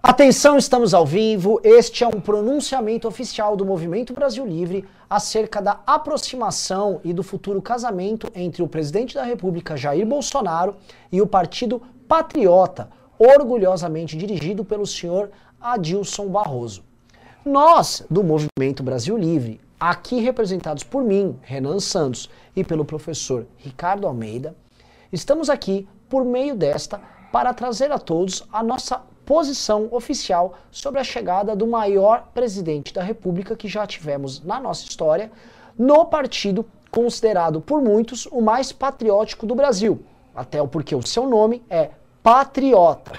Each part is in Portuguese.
Atenção, estamos ao vivo. Este é um pronunciamento oficial do Movimento Brasil Livre acerca da aproximação e do futuro casamento entre o presidente da República Jair Bolsonaro e o Partido Patriota, orgulhosamente dirigido pelo senhor Adilson Barroso. Nós, do Movimento Brasil Livre, aqui representados por mim, Renan Santos, e pelo professor Ricardo Almeida, estamos aqui por meio desta para trazer a todos a nossa posição oficial sobre a chegada do maior presidente da República que já tivemos na nossa história, no partido considerado por muitos o mais patriótico do Brasil, até porque o seu nome é Patriota.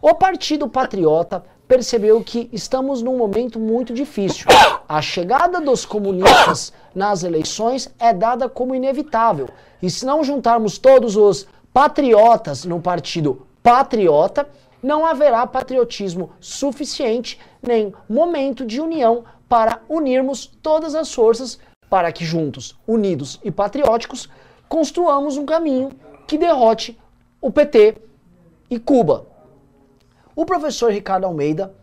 O Partido Patriota percebeu que estamos num momento muito difícil. A chegada dos comunistas nas eleições é dada como inevitável. E se não juntarmos todos os patriotas no partido patriota, não haverá patriotismo suficiente nem momento de união para unirmos todas as forças para que juntos, unidos e patrióticos, construamos um caminho que derrote o PT e Cuba. O professor Ricardo Almeida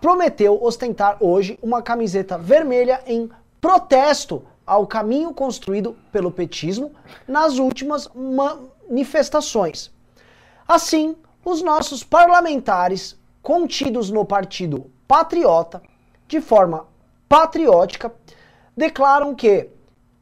prometeu ostentar hoje uma camiseta vermelha em protesto ao caminho construído pelo petismo nas últimas manifestações. Assim, os nossos parlamentares contidos no Partido Patriota, de forma patriótica, declaram que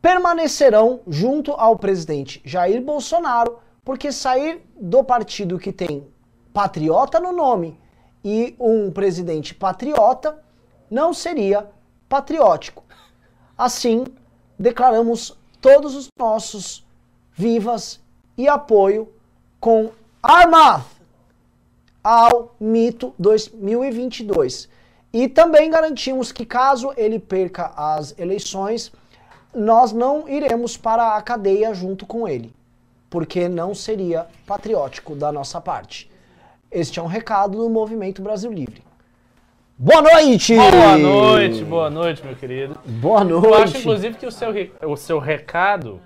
permanecerão junto ao presidente Jair Bolsonaro, porque sair do partido que tem patriota no nome e um presidente patriota não seria patriótico. Assim, declaramos todos os nossos vivas e apoio com Armath ao mito 2022. E também garantimos que caso ele perca as eleições, nós não iremos para a cadeia junto com ele, porque não seria patriótico da nossa parte. Este é um recado do Movimento Brasil Livre. Boa noite! Boa noite, boa noite, meu querido. Boa noite. Eu acho, inclusive, que o seu, o seu recado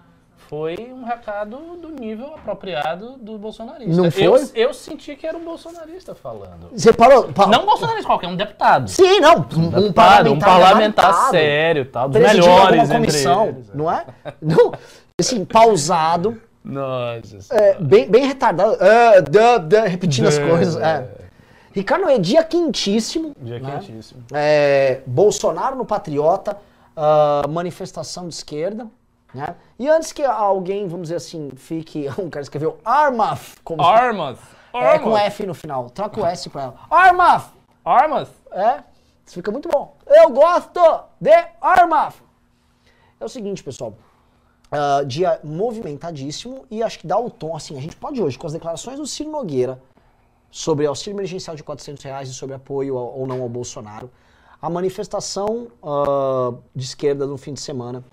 foi um recado do nível apropriado do bolsonarista. Não foi? Eu, eu senti que era um bolsonarista falando. Você parou? Pa Não um bolsonarista qualquer, um deputado. Sim, não. Um, deputado, um parlamentar sério, tal, dos melhores comissão, eles. não é? Não, assim, pausado, Nossa. é, bem, bem retardado, é, dã, dã, repetindo as Dã, coisas. é. É. Ricardo, é dia quentíssimo. Dia né? quentíssimo. É, Bolsonaro no Patriota, ah, manifestação de esquerda. Né? E antes que alguém, vamos dizer assim, fique. Um cara escreveu Armaf, como Armas. é, com F no final. Troca o S pra ela. Armaf! Armas. É, isso fica muito bom. Eu gosto de Armaf! É o seguinte, pessoal. ah, dia movimentadíssimo e acho que dá o tom, assim, a gente pode hoje, com as declarações do Ciro Nogueira sobre auxílio emergencial de 400 reais e sobre apoio ao- ou não ao Bolsonaro, a manifestação ah, de esquerda no fim de semana,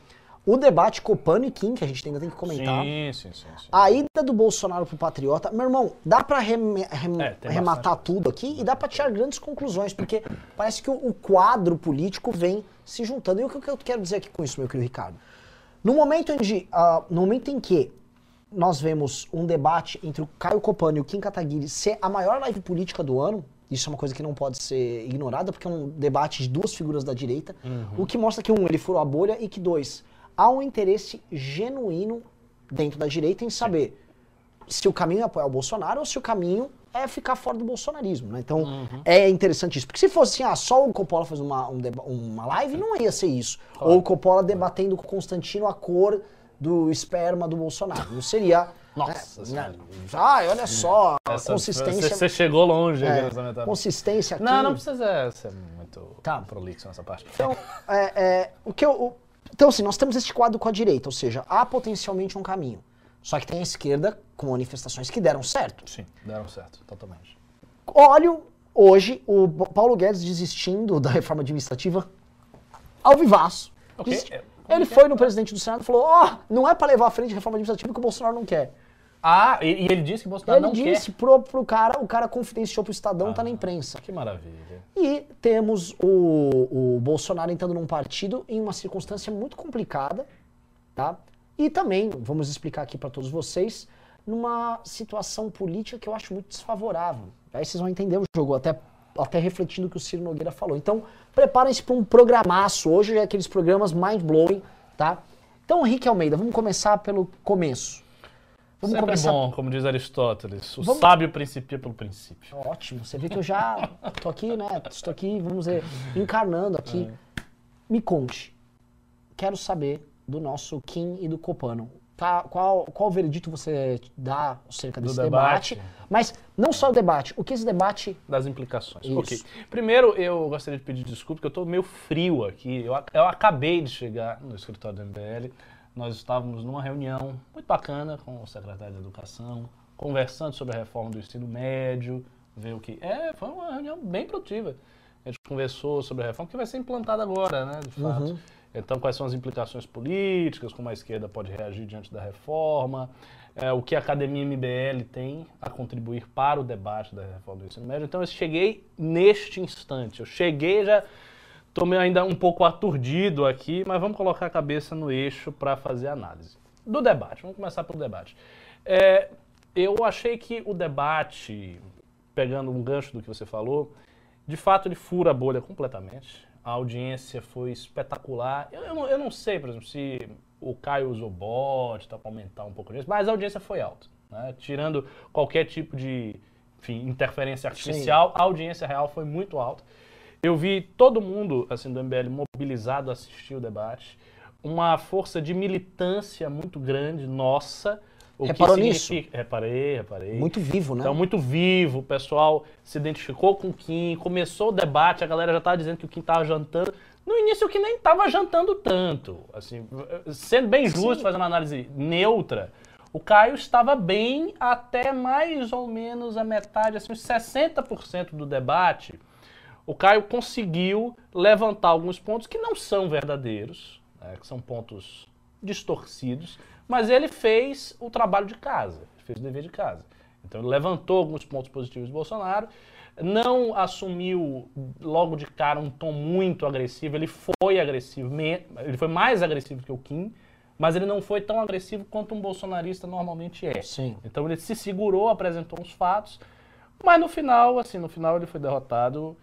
o debate Copano e Kim, que a gente ainda tem que comentar, Sim, sim, sim. sim. a ida do Bolsonaro pro Patriota, meu irmão, dá pra rem- rem- É, rematar tudo aqui e dá pra tirar grandes conclusões, porque parece que o, o quadro político vem se juntando. E o que, eu quero dizer aqui com isso, meu querido Ricardo? No momento, onde, ah, no momento em que nós vemos um debate entre o Caio Copano e o Kim Kataguiri ser a maior live política do ano, isso é uma coisa que não pode ser ignorada, porque é um debate de duas figuras da direita, o que mostra que, um, ele furou a bolha e que, dois, há um interesse genuíno dentro da direita em saber se o caminho é apoiar o Bolsonaro ou se o caminho é ficar fora do bolsonarismo, né? Então, é interessante isso. Porque se fosse assim, ah, só o Coppola faz uma, um uma live, não ia ser isso. Ou o Coppola debatendo com o Constantino a cor do esperma do Bolsonaro. Não seria... Nossa né? Ai, olha só, Essa- consistência... Você, você chegou longe é, consistência aqui... Não, não precisa ser muito Tá. prolixo nessa parte. Então, é, é, o que eu, o- então, assim, nós temos este quadro com a direita, ou seja, há potencialmente um caminho. Só que tem a esquerda com manifestações que deram certo. Sim, deram certo, totalmente. Olho hoje o Paulo Guedes desistindo da reforma administrativa ao vivaço. Ok, Desisti- é, Ele que é? foi no presidente do Senado e falou: Ó, não é pra levar à frente a reforma administrativa que o Bolsonaro não quer. Ah, e, e ele disse que Bolsonaro Ele não disse pro, pro cara, o cara confidenciou pro Estadão, tá na imprensa. quer. Que maravilha. E temos o, o Bolsonaro entrando num partido em uma circunstância muito complicada, tá? E também, vamos explicar aqui para todos vocês, numa situação política que eu acho muito desfavorável. Aí vocês vão entender o jogo, até até refletindo o que o Ciro Nogueira falou. Então, preparem-se para um programaço. Hoje é aqueles programas mind-blowing, tá? Então, Henrique Almeida, vamos começar pelo começo. Vamos Sempre começar... bom, como diz Aristóteles, o vamos... sábio principia pelo princípio. Ótimo, você vê que eu já tô aqui, né? Estou aqui, vamos dizer, encarnando aqui. É. Me conte, quero saber do nosso Kim e do Copano tá, qual, qual veredito você dá acerca desse debate. debate. Mas não só o debate, o que esse debate... Das implicações. Isso. Ok. Primeiro, eu gostaria de pedir desculpa, porque eu estou meio frio aqui. Eu, eu acabei de chegar no escritório do MBL. Nós estávamos numa reunião muito bacana com o secretário de Educação, conversando sobre a reforma do ensino médio, ver o que... É, foi uma reunião bem produtiva. A gente conversou sobre a reforma que vai ser implantada agora, né, de fato. Uhum. Então, quais são as implicações políticas, como a esquerda pode reagir diante da reforma, é, o que a Academia MBL tem a contribuir para o debate da reforma do ensino médio. Então, eu cheguei neste instante. Eu cheguei já, estou ainda um pouco aturdido aqui, mas vamos colocar a cabeça no eixo para fazer a análise. Do debate, vamos começar pelo debate. É, eu achei que o debate, pegando um gancho do que você falou, de fato ele fura a bolha completamente a audiência foi espetacular. Eu, eu, não, eu não sei, por exemplo, se o Caio usou bot tá, para aumentar um pouco disso, mas a audiência foi alta. Né? Tirando qualquer tipo de enfim, interferência artificial, Sim. a audiência real foi muito alta. Eu vi todo mundo assim do MBL mobilizado a assistir o debate, uma força de militância muito grande, nossa, o Reparou nisso? Reparei, reparei. Muito vivo, né? Então, muito vivo. O pessoal se identificou com o Kim, começou o debate, a galera já estava dizendo que o Kim estava jantando. No início, o Kim nem estava jantando tanto. Assim, sendo bem justo, Sim. fazendo uma análise neutra, o Caio estava bem até mais ou menos a metade, assim, uns 60% do debate. O Caio conseguiu levantar alguns pontos que não são verdadeiros, né, que são pontos distorcidos, mas ele fez o trabalho de casa, fez o dever de casa. Então ele levantou alguns pontos positivos do Bolsonaro, não assumiu logo de cara um tom muito agressivo, ele foi agressivo, ele foi mais agressivo que o Kim, mas ele não foi tão agressivo quanto um bolsonarista normalmente é. Sim. Então ele se segurou, apresentou uns fatos, mas no final, assim, no final ele foi derrotado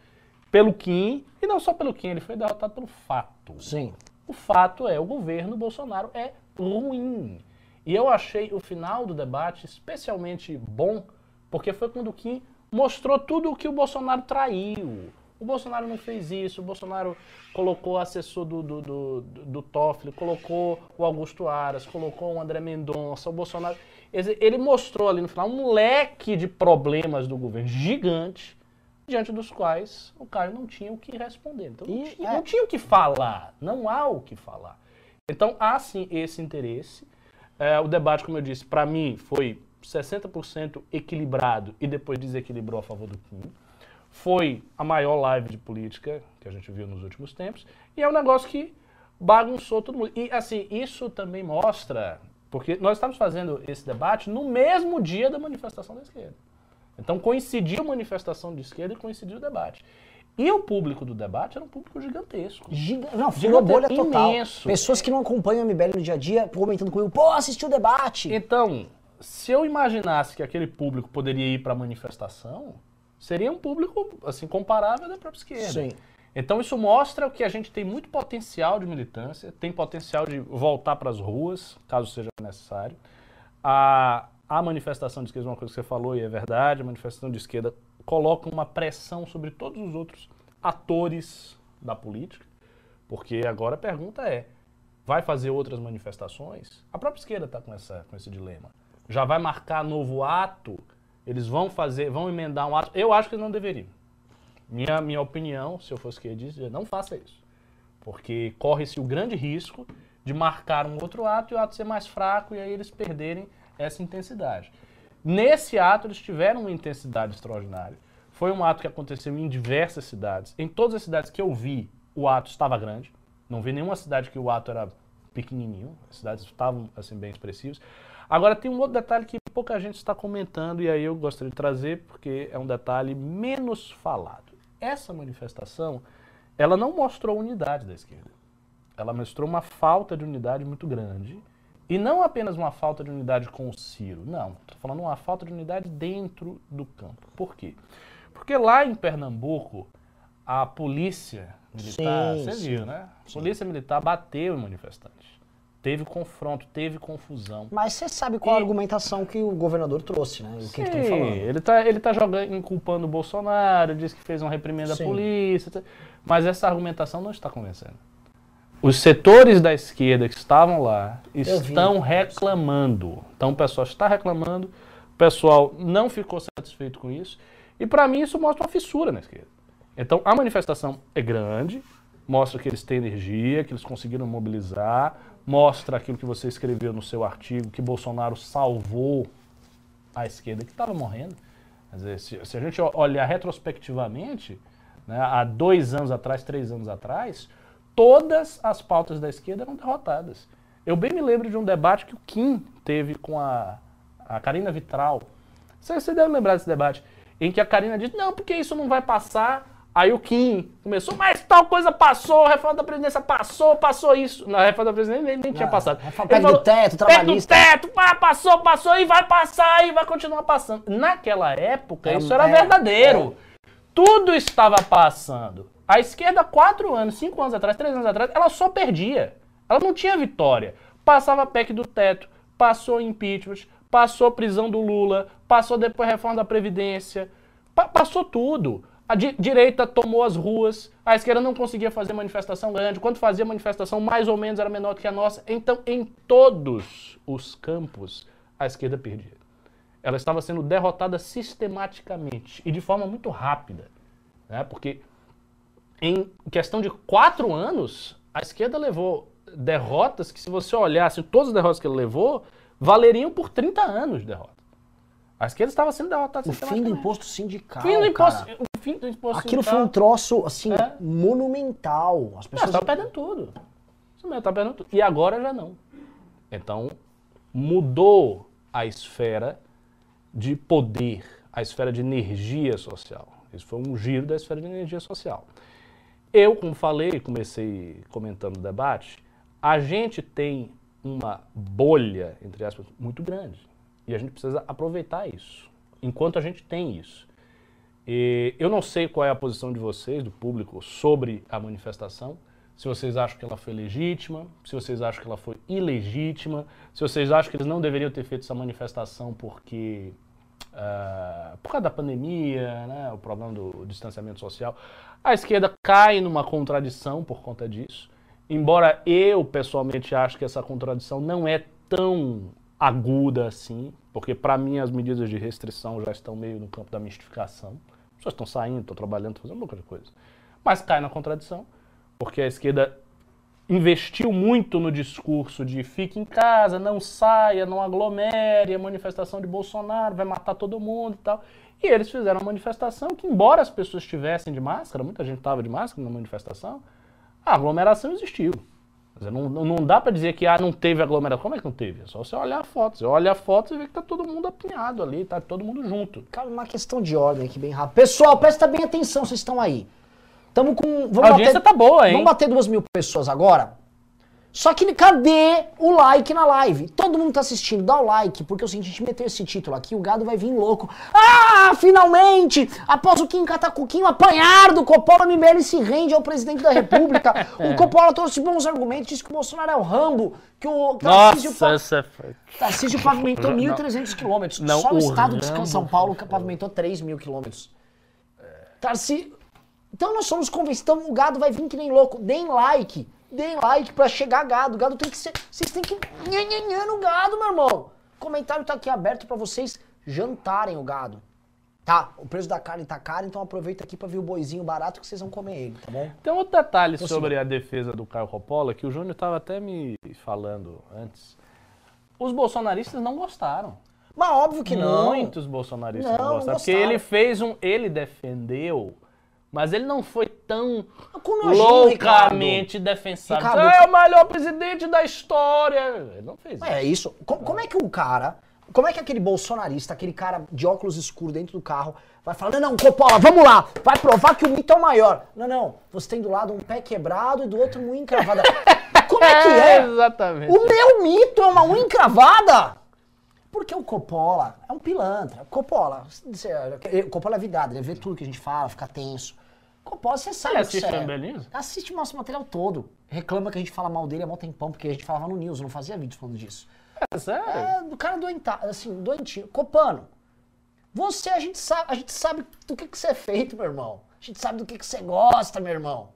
pelo Kim, e não só pelo Kim, ele foi derrotado pelo fato. Sim. O fato é, o governo Bolsonaro é ruim. E eu achei o final do debate especialmente bom, porque foi quando o Kim mostrou tudo o que o Bolsonaro traiu. O Bolsonaro não fez isso, o Bolsonaro colocou o assessor do, do, do, do Toffoli, colocou o Augusto Aras, colocou o André Mendonça, o Bolsonaro. Ele mostrou ali no final um leque de problemas do governo gigante, diante dos quais o Caio não tinha o que responder. Então, não, tinha, é... não tinha o que falar, não há o que falar. Então há sim esse interesse. É, o debate, como eu disse, para mim foi 60% equilibrado e depois desequilibrou a favor do Kim. Foi a maior live de política que a gente viu nos últimos tempos. E é um negócio que bagunçou todo mundo. E assim, isso também mostra, porque nós estamos fazendo esse debate no mesmo dia da manifestação da esquerda. Então coincidiu a manifestação de esquerda e coincidiu o debate. E o público do debate era um público gigantesco. Giga... Não, foi bolha total. Imenso. Pessoas que não acompanham o MBL no dia a dia comentando comigo, pô, assisti o debate. Então, se eu imaginasse que aquele público poderia ir para a manifestação, seria um público, assim, comparável da própria esquerda. Sim. Então isso mostra que a gente tem muito potencial de militância, tem potencial de voltar para as ruas, caso seja necessário. A, a manifestação de esquerda, uma coisa que você falou e é verdade, a manifestação de esquerda coloca uma pressão sobre todos os outros atores da política, porque agora a pergunta é: vai fazer outras manifestações? A própria esquerda está com, essa, com esse dilema. Já vai marcar novo ato? Eles vão fazer, vão emendar um ato? Eu acho que eles não deveriam. Minha, minha opinião, se eu fosse que dizer, não faça isso. Porque corre-se o grande risco de marcar um outro ato e o ato ser mais fraco e aí eles perderem essa intensidade. Nesse ato, eles tiveram uma intensidade extraordinária. Foi um ato que aconteceu em diversas cidades. Em todas as cidades que eu vi, o ato estava grande. Não vi nenhuma cidade que o ato era pequenininho. As cidades estavam assim bem expressivas. Agora tem um outro detalhe que pouca gente está comentando e aí eu gostaria de trazer porque é um detalhe menos falado. Essa manifestação, ela não mostrou unidade da esquerda. Ela mostrou uma falta de unidade muito grande e não apenas uma falta de unidade com o Ciro, não. Estou falando uma falta de unidade dentro do campo. Por quê? Porque lá em Pernambuco, a polícia militar, Sim, você sim. viu, né? A polícia militar bateu em manifestantes. Teve confronto, teve confusão. Mas você sabe qual a E- argumentação que o governador trouxe, né? O que, que Sim, falando. Ele tá, ele tá jogando, inculpando o Bolsonaro, diz que fez uma reprimenda à polícia, tá- mas essa argumentação não está convencendo. Os setores da esquerda que estavam lá estão reclamando. Então o pessoal está reclamando, o pessoal não ficou satisfeito com isso, e para mim isso mostra uma fissura na esquerda. Então a manifestação é grande, mostra que eles têm energia, que eles conseguiram mobilizar, mostra aquilo que você escreveu no seu artigo, que Bolsonaro salvou a esquerda que estava morrendo. Quer dizer, se, se a gente olhar retrospectivamente, né, há dois anos atrás, três anos atrás, todas as pautas da esquerda eram derrotadas. Eu bem me lembro de um debate que o Kim teve com a, a Karina Vitral. Você, você deve lembrar desse debate, em que a Karina disse, não, porque isso não vai passar. Aí o Kim começou, mas tal coisa passou, a reforma da presidência passou, passou isso. Na reforma da presidência nem, nem tinha passado. reforma- Ele PEC do teto, trabalhista. Do teto, passou, passou e vai passar e vai continuar passando. Naquela época, Era- isso era é, verdadeiro. Tudo estava passando. A esquerda, quatro anos, cinco anos atrás, três anos atrás, ela só perdia. Ela não tinha vitória. Passava PEC do teto, passou impeachment, passou prisão do Lula, passou depois reforma da Previdência, pa- passou tudo. A di- direita tomou as ruas, a esquerda não conseguia fazer manifestação grande. Quando fazia manifestação, mais ou menos era menor do que a nossa. Então, em todos os campos, a esquerda perdia. Ela estava sendo derrotada sistematicamente e de forma muito rápida. Né? Porque em questão de quatro anos, a esquerda levou derrotas que, se você olhasse todas as derrotas que ela levou, valeriam por 30 anos de derrota. A esquerda estava sendo derrotada O fim do imposto sindical. Fim do imposto, o fim do imposto Aquilo foi sindical. um troço, assim, É. monumental. As Não, pessoas. estava perdendo tudo. Estava perdendo tudo. E agora já não. Então, mudou a esfera de poder, a esfera de energia social. Isso foi um giro da esfera de energia social. Eu, como falei, comecei comentando o debate, a gente tem uma bolha, entre aspas, muito grande. E a gente precisa aproveitar isso, enquanto a gente tem isso. E eu não sei qual é a posição de vocês, do público, sobre a manifestação. Se vocês acham que ela foi legítima, se vocês acham que ela foi ilegítima, se vocês acham que eles não deveriam ter feito essa manifestação porque ah, por causa da pandemia, né, o problema do distanciamento social. A esquerda cai numa contradição por conta disso. Embora eu pessoalmente acho que essa contradição não é tão aguda assim, porque para mim as medidas de restrição já estão meio no campo da mistificação. As pessoas estão saindo, estão trabalhando, estão fazendo um monte de coisa. Mas cai na contradição, porque a esquerda investiu muito no discurso de fique em casa, não saia, não aglomere, a manifestação de Bolsonaro vai matar todo mundo e tal. E eles fizeram uma manifestação que, embora as pessoas estivessem de máscara, muita gente estava de máscara na manifestação, a aglomeração existiu. Dizer, não, não não dá para dizer que ah, não teve aglomeração. Como é que não teve? É só você olhar a foto. Você olha a foto e vê que tá todo mundo apinhado ali, tá todo mundo junto. Cara, uma questão de ordem aqui bem rápido. Pessoal, presta bem atenção, vocês estão aí. Tamo com. Vamos A audiência tá boa, hein? Vamos bater duas mil pessoas agora. Só que cadê o like na live? Todo mundo tá assistindo, dá o like, porque a gente meteu esse título aqui, o gado vai vir louco. Ah, finalmente! Após o Kim Catacuquinho apanhar do Coppola, MBL se rende ao presidente da república. o Coppola trouxe bons argumentos, disse que o Bolsonaro é o Rambo, que o Tarcísio, Nossa, Pa- essa foi... Tarcísio pavimentou Não. 1.300 quilômetros. Só o o estado de São Paulo pavimentou 3 mil quilômetros. Tarcísio... Então nós somos convencidos, então o gado vai vir que nem louco. Deem like, deem like pra chegar gado. O gado tem que ser. Vocês têm que. Nhan, nhan, nhan no gado, meu irmão. O comentário tá aqui aberto pra vocês jantarem o gado. Tá, o preço da carne tá caro, então aproveita aqui pra ver o boizinho barato que vocês vão comer ele, tá bom? Tem outro detalhe Posso sobre a defesa do Caio Coppola, que o Júnior estava até me falando antes. Os bolsonaristas não gostaram. Mas óbvio que não. Muitos bolsonaristas Não, não, não gostaram. Porque gostaram. ele fez um. Ele defendeu, mas ele não foi tão nojinho, loucamente defensável. Ricardo, é o melhor presidente da história. Ele não fez É isso. isso. Co- Como, é que o cara, como é que aquele bolsonarista, aquele cara de óculos escuros dentro do carro, vai falar, não, não, Coppola, vamos lá, vai provar que o mito é o maior. Não, não, você tem do lado um pé quebrado e do outro uma unha encravada. Como é que é? exatamente. O meu mito é uma unha encravada? Porque o Coppola é um pilantra. Coppola, Coppola é vidrado, ele vê tudo que a gente fala, fica tenso. Coppola, você sabe Ele assiste é. Lambelinho? Assiste o nosso material todo. Reclama que a gente fala mal dele há mó tempão, porque a gente falava no News, não fazia vídeo falando disso. É sério? É, do cara doentado, assim, doentinho. Copano, você, a gente sabe, a gente sabe do que, que você é feito, meu irmão. A gente sabe do que, que você gosta, meu irmão.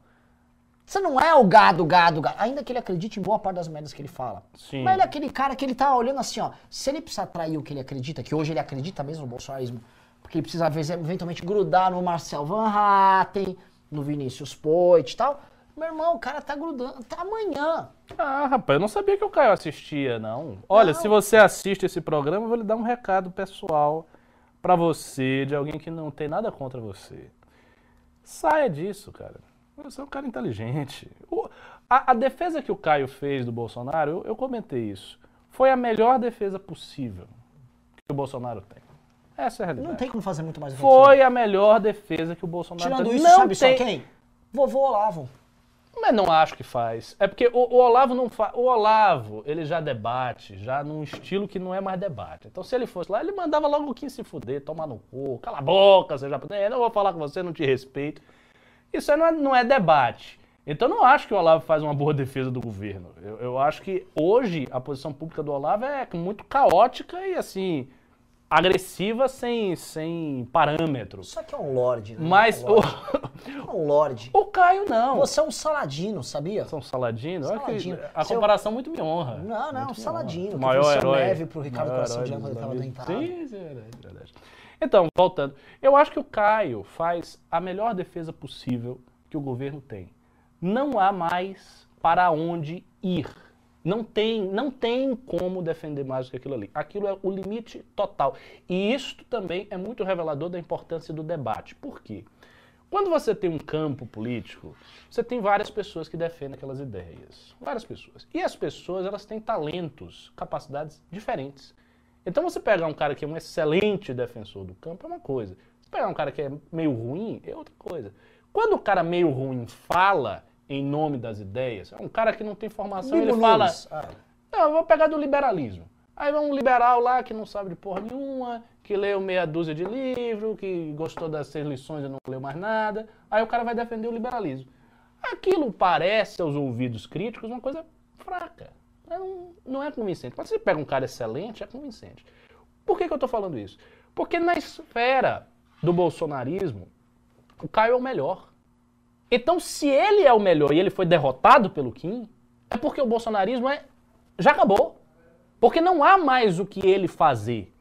Você não é o gado, gado, gado. Ainda que ele acredite em boa parte das merdas que ele fala. Sim. Mas ele é aquele cara que ele tá olhando assim, ó. Se ele precisar trair o que ele acredita, que hoje ele acredita mesmo no bolsonarismo, porque ele precisa eventualmente grudar no Marcel Van Hatten, no Vinícius Poit e tal. Meu irmão, o cara tá grudando. Tá amanhã. Ah, rapaz, eu não sabia que o Caio assistia, não. Olha, Não. se você assiste esse programa, eu vou lhe dar um recado pessoal pra você, de alguém que não tem nada contra você. Saia disso, cara. Você é um cara inteligente. O- a, a defesa que o Caio fez do Bolsonaro, eu, eu comentei isso, foi a melhor defesa possível que o Bolsonaro tem. Essa é a realidade. Não tem como fazer muito mais Foi a melhor defesa que o Bolsonaro Tirando tem. isso, não sabe tem... só quem? Vovô Olavo. Mas não acho que faz. É porque o, o Olavo não faz. O Olavo, ele já debate, já num estilo que não é mais debate. Então, se ele fosse lá, ele mandava logo o Kim se fuder, tomar no cu, cala a boca, você já. É, não vou falar com você, não te respeito. Isso aí não é, não é debate. Então, eu não acho que o Olavo faz uma boa defesa do governo. Eu, eu acho que hoje a posição pública do Olavo é muito caótica e, assim, agressiva sem, sem parâmetro. Isso aqui é um lorde, né? Mas É um o, lorde. É um lorde. o Caio não. Você é um saladino, sabia? São Saladino? Olha que Saladino. a Seu- comparação muito me honra. Não, não, Muito me Saladino, que Maior o herói. neve pro Ricardo Coração de Angra, dos ele tava amigos. doentado. Sim, sim, é verdade, é verdade. Então, voltando. Eu acho que o Caio faz a melhor defesa possível que o governo tem. Não há mais para onde ir. Não tem, não tem como defender mais do que aquilo ali. Aquilo é o limite total. E isto também é muito revelador da importância do debate. Por quê? Quando você tem um campo político, você tem várias pessoas que defendem aquelas ideias. Várias pessoas. E as pessoas, elas têm talentos, capacidades diferentes. Então você pegar um cara que é um excelente defensor do campo é uma coisa. Você pegar um cara que é meio ruim é outra coisa. Quando o cara meio ruim fala em nome das ideias, é um cara que não tem formação, ele fala... Ah, Não, eu vou pegar do liberalismo. Aí vai um liberal lá que não sabe de porra nenhuma, que leu meia dúzia de livro, que gostou das seis lições e não leu mais nada. Aí o cara vai defender o liberalismo. Aquilo parece aos ouvidos críticos uma coisa fraca. Não, não é convincente. Mas se você pega um cara excelente, é convincente. Por que, que eu estou falando isso? Porque na esfera do bolsonarismo, o Caio é o melhor. Então, se ele é o melhor e ele foi derrotado pelo Kim, é porque o bolsonarismo é, já acabou. Porque não há mais o que ele fazer.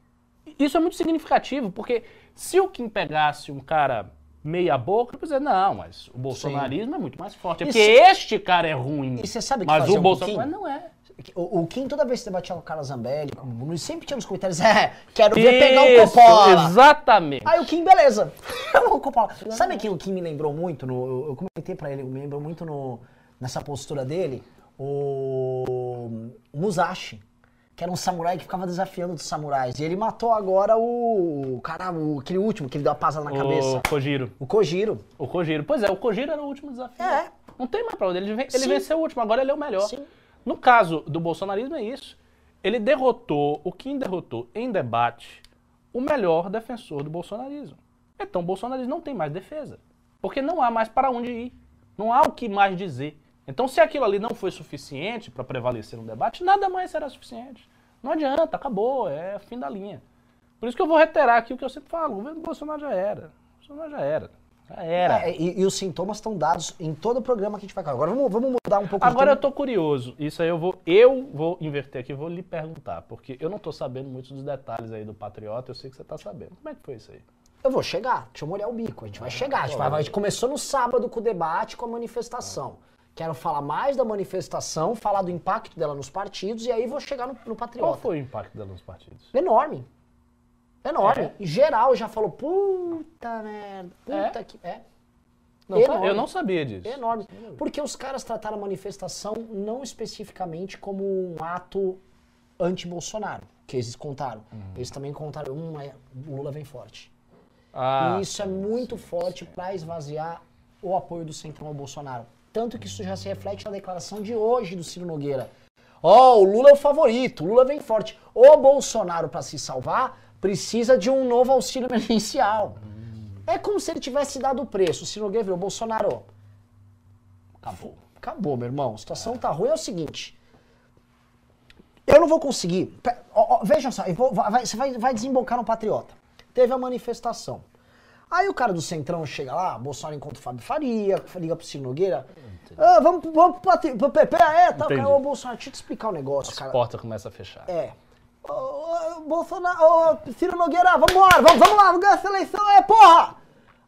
Isso é muito significativo, porque se o Kim pegasse um cara meia boca, eu dizer, não, mas o bolsonarismo é muito mais forte. É porque se- este cara é ruim. E você sabe que mas o Bolsonaro não é. O, o Kim, toda vez que debatia com o Carlos Zambelli, com o Bruno, sempre tinha nos comentários, é, quero ver pegar o Coppola. Exatamente. Aí o Kim, beleza. o Coppola. Sabe quem o Kim me lembrou muito? No, eu, eu comentei pra ele, me lembrou muito no, nessa postura dele, o, o Musashi. Que era um samurai que ficava desafiando os samurais. E ele matou agora o. o cara, o, aquele último que ele deu a pasada na cabeça. O Kojiro. O Kojiro. O Kojiro. Pois é, o Kojiro era o último desafio. É. Não tem mais pra onde. Ele, ele Sim. venceu o último, agora ele é o melhor. Sim. No caso do bolsonarismo é isso. Ele derrotou, o Kim derrotou em debate o melhor defensor do bolsonarismo. Então o bolsonarismo não tem mais defesa. Porque não há mais para onde ir. Não há o que mais dizer. Então se aquilo ali não foi suficiente para prevalecer no debate, nada mais será suficiente. Não adianta, acabou, é fim da linha. Por isso que eu vou reiterar aqui o que eu sempre falo, o governo Bolsonaro já era. O Bolsonaro já era. Já era. É, e, e os sintomas estão dados em todo o programa que a gente vai Agora vamos, vamos mudar um pouco de Agora eu tô curioso. Isso aí eu vou, eu vou inverter aqui, vou lhe perguntar, porque eu não tô sabendo muitos dos detalhes aí do Patriota, eu sei que você tá sabendo. Como é que foi isso aí? Eu vou chegar, deixa eu molhar o bico. A gente vai chegar. A gente, vai, a gente começou no sábado com o debate, com a manifestação. Quero falar mais da manifestação, falar do impacto dela nos partidos e aí vou chegar no, no Qual Patriota. foi o impacto dela nos partidos? Enorme. Enorme. É? Em geral já falou, puta merda, puta É? que. É. Não, eu não sabia disso. Enorme. Porque os caras trataram a manifestação não especificamente como um ato anti-Bolsonaro, que eles contaram. Uhum. Eles também contaram, hum, é, o Lula vem forte. Ah, E isso é muito forte para esvaziar o apoio do Centrão ao Bolsonaro. Tanto que isso já se reflete na declaração de hoje do Ciro Nogueira. Ó, o Lula é o favorito, o Lula vem forte. O Bolsonaro, para se salvar, precisa de um novo auxílio emergencial. É como se ele tivesse dado o preço. Se Nogueira virou Bolsonaro. Acabou. Acabou, meu irmão. A situação tá ruim. É o seguinte. Eu não vou conseguir. Pe- ó, ó, Veja só, eu vou- vai- você vai, vai desembocar no Patriota. Teve a manifestação. Aí o cara do Centrão chega lá, Bolsonaro encontra o Fábio Faria, liga pro Ciro Nogueira. Ah, vamos, pro- vamos pro, pro PP, é, tá, cara, ô Bolsonaro, deixa eu te explicar um negócio, As cara. portas começam a fechar. É. Ô, Bolsonaro, ô, Ciro Nogueira, vambora, vamos, vamos lá, vamos ganhar essa eleição, é, porra!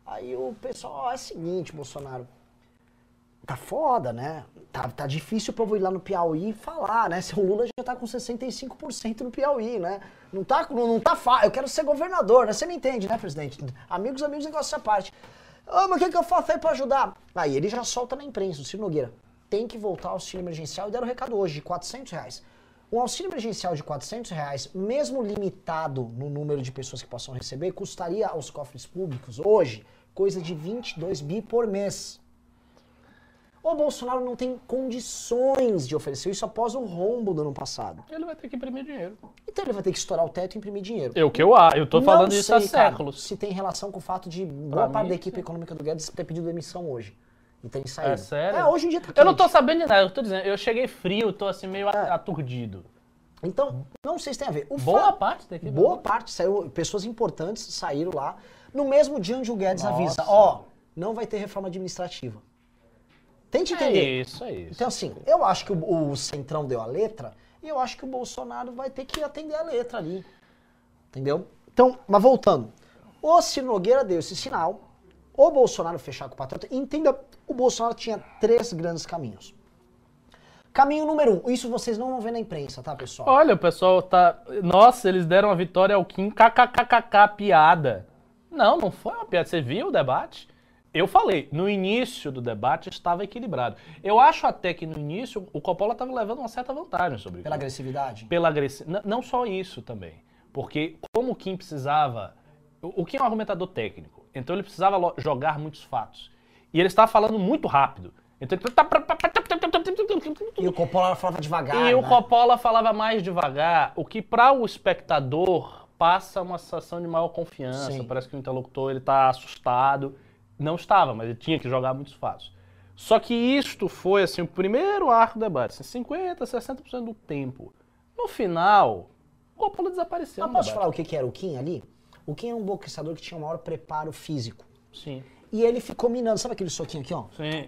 Aí o pessoal, é o seguinte, Bolsonaro, tá foda, né? Tá, tá difícil o povo ir lá no Piauí e falar, né? Se o Lula já tá com 65% no Piauí, né? Não tá, não, não tá fácil, eu quero ser governador, né? Você me entende, né, presidente? Amigos, amigos, negócio à parte. Ô, mas o que, que eu faço aí pra ajudar? Aí ele já solta na imprensa, o Ciro Nogueira. Tem que voltar ao auxílio emergencial e deram o recado hoje, de 400 reais. Um auxílio emergencial de 400 reais, mesmo limitado no número de pessoas que possam receber, custaria aos cofres públicos hoje coisa de 22 bi por mês. O Bolsonaro não tem condições de oferecer isso após o rombo do ano passado. Ele vai ter que imprimir dinheiro. Então ele vai ter que estourar o teto e imprimir dinheiro. Eu que eu, ah, eu tô Não falando isso há sei, cara, séculos. Se tem relação com o fato de boa parte da equipe sim. econômica do Guedes ter pedido demissão hoje. E tem saído. É sério? É, hoje em dia tá Eu não tô quente. sabendo de nada, eu tô dizendo, eu cheguei frio, tô assim meio É. aturdido. Então, não sei se tem a ver. O Boa fato- parte da equipe. Boa parte saiu, pessoas importantes saíram lá no mesmo dia onde o Guedes Nossa. avisa, ó, não vai ter reforma administrativa. Tente É entender. isso, é isso. Então, assim, eu acho que o, o Centrão deu a letra e eu acho que o Bolsonaro vai ter que atender a letra ali. Entendeu? Então, mas voltando. O Ciro Nogueira deu esse sinal, o Bolsonaro fechar com o Patriota. Entenda, o Bolsonaro tinha três grandes caminhos. Caminho número um, isso vocês não vão ver na imprensa, tá, pessoal? Olha, o pessoal tá. Nossa, eles deram a vitória ao Kim, kkkk, piada. Não, não foi uma piada. Você viu o debate? Eu falei, no início do debate estava equilibrado. Eu acho até que no início o Coppola estava levando uma certa vantagem sobre Pela agressividade. Pela agressividade. Não só isso também. Porque como o Kim precisava. O Kim é um argumentador técnico. Então ele precisava jogar muitos fatos. E ele estava falando muito rápido. Então E o Coppola falava devagar. e o né? Coppola falava mais devagar, o que para o espectador passa uma sensação de maior confiança. Sim. Parece que o interlocutor ele tá assustado. Não estava, mas ele tinha que jogar muitos fatos. Só que isto foi assim o primeiro arco do debate, assim, 50, 60% do tempo. No final, o Coppola desapareceu. Mas posso debate. falar o que, que era o Kim ali? O Kim é um boxeador que tinha o maior preparo físico. Sim. E ele ficou minando, sabe aquele soquinho aqui, ó? Sim.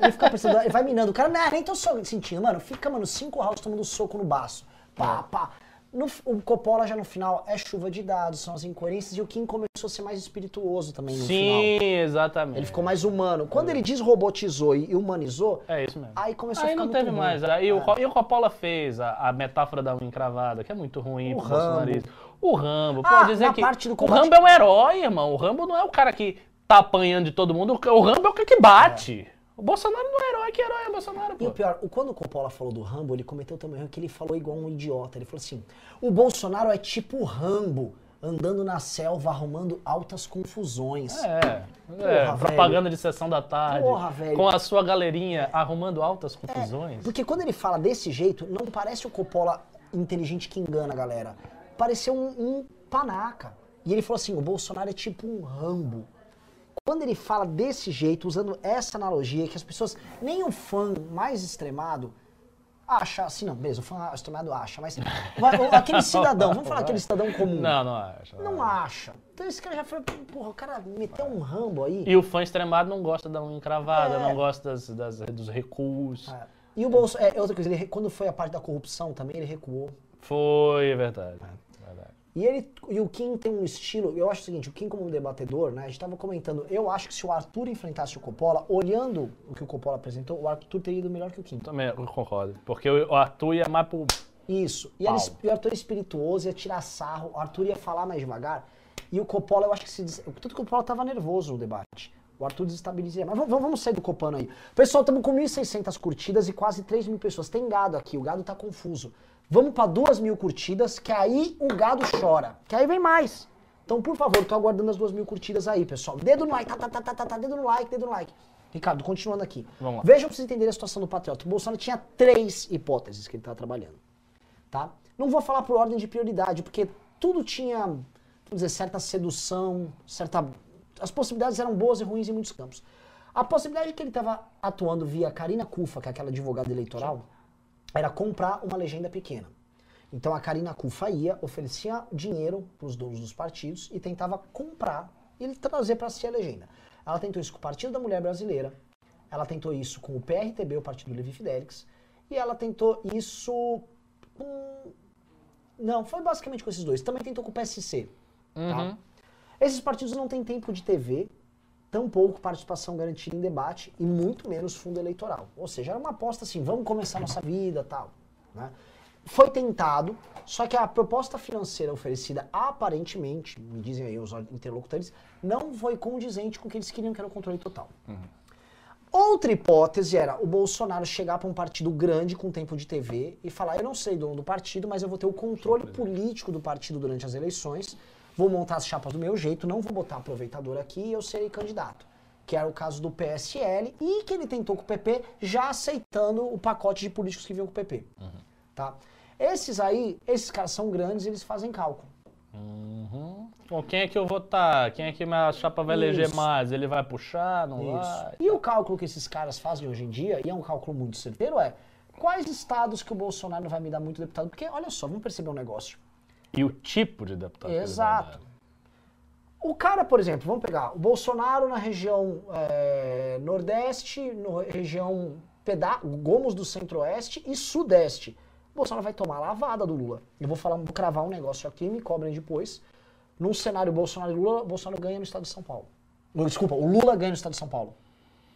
Ele fica pensando, ele vai minando. O cara, não, nem tô só sentindo, mano. Fica, mano, cinco rounds tomando soco no baço. Pá, pá. No, o Coppola já no final é chuva de dados, são as incoerências. E o Kim começou a ser mais espirituoso também no final. Sim, exatamente. Ele ficou mais humano. Quando ele desrobotizou e humanizou, É isso mesmo. aí começou a Aí ficar não muito teve ruim. mais. Aí o, É. Co- e o Coppola fez a, a metáfora da unha encravada, que é muito ruim O pro. O Rambo. Ah, dizer na que parte do o Rambo é um herói, irmão. O Rambo não é o cara que tá apanhando de todo mundo. O Rambo é o cara que bate. O Bolsonaro não é herói, que herói é o Bolsonaro, E pô. o pior, quando o Coppola falou do Rambo, ele cometeu também erro que ele falou igual um idiota. Ele falou assim: o Bolsonaro é tipo o Rambo, andando na selva, arrumando altas confusões. É, é Porra, propaganda de sessão da tarde. Porra, velho. Com a sua galerinha arrumando altas confusões. Porque quando ele fala desse jeito, não parece o Coppola inteligente que engana a galera. Pareceu um, um panaca. E ele falou assim: o Bolsonaro é tipo um Rambo. Quando ele fala desse jeito, usando essa analogia, que as pessoas, nem o fã mais extremado acha, assim, não, beleza, o fã extremado acha, mas aquele cidadão, vamos falar aquele cidadão comum. Não, não acho. Não acha. Então esse cara já foi, porra, o cara meteu um Rambo aí. E o fã extremado não gosta da unha encravada, É. não gosta das, das- dos recuos. É. E o Bolso, é, outra coisa, ele, quando foi a parte da corrupção também, ele recuou. Foi, é verdade. verdade. E, ele, e o Kim tem um estilo, eu acho o seguinte, o Kim como um debatedor, né, a gente tava comentando, eu acho que se o Arthur enfrentasse o Coppola, olhando o que o Coppola apresentou, o Arthur teria ido melhor que o Kim. Também eu concordo. Porque o Arthur ia mais pro. Isso. E, ele, e o Arthur é espirituoso, ia tirar sarro, o Arthur ia falar mais devagar, e o Coppola, eu acho que se... Tanto que o Coppola tava nervoso no debate. O Arthur desestabilizaria. Mas vamos, vamos sair do Copano aí. Pessoal, estamos com 1.600 curtidas e quase 3 mil pessoas. Tem gado aqui, o gado tá confuso. Vamos para 2 mil curtidas, que aí o gado chora. Que aí vem mais. Então, por favor, tô aguardando as 2 mil curtidas aí, pessoal. Dedo no like, tá, tá, tá, tá, tá, tá, dedo no like, dedo no like. Ricardo, continuando aqui. Vamos lá. Vejam para vocês entenderem a situação do Patriota. O Bolsonaro tinha três hipóteses que ele estava trabalhando. Tá? Não vou falar por ordem de prioridade, porque tudo tinha, vamos dizer, certa sedução, certa. As possibilidades eram boas e ruins em muitos campos. A possibilidade que ele estava atuando via Karina Kufa, que é aquela advogada eleitoral, era comprar uma legenda pequena. Então a Karina Kufa ia, oferecia dinheiro para os donos dos partidos e tentava comprar e trazer para si a legenda. Ela tentou isso com o Partido da Mulher Brasileira, ela tentou isso com o PRTB, o Partido Levi Fidelix, e ela tentou isso com... Não, foi basicamente com esses dois. Também tentou com o PSC. Tá? Uhum. Esses partidos não têm tempo de TV, tampouco participação garantida em debate e muito menos fundo eleitoral. Ou seja, era uma aposta assim, vamos começar nossa vida tal. Né? Foi tentado, só que a proposta financeira oferecida aparentemente, me dizem aí os interlocutores, não foi condizente com o que eles queriam, que era o controle total. Outra hipótese era o Bolsonaro chegar para um partido grande com tempo de TV e falar: eu não sei dono do partido, mas eu vou ter o controle político do partido durante as eleições, vou montar as chapas do meu jeito, não vou botar aproveitador aqui e eu serei candidato. Que era o caso do PSL e que ele tentou com o PP, já aceitando o pacote de políticos que vinham com o PP. Tá? Esses aí, esses caras são grandes, eles fazem cálculo. Uhum. Bom, quem é que eu vou votar? Quem é que minha chapa vai eleger Isso. mais? Ele vai puxar? Não Isso. vai? E o cálculo que esses caras fazem hoje em dia, e é um cálculo muito certeiro, é quais estados que o Bolsonaro vai me dar muito deputado? Porque, olha só, vamos perceber um negócio. E o tipo de deputado Exato. O cara, por exemplo, vamos pegar o Bolsonaro na região é, Nordeste, na região peda Gomos do Centro-Oeste e Sudeste. O Bolsonaro vai tomar lavada do Lula. Eu vou falar, vou cravar um negócio aqui, me cobrem depois. Num cenário Bolsonaro e Lula, Bolsonaro ganha no estado de São Paulo. Desculpa, o Lula ganha no estado de São Paulo.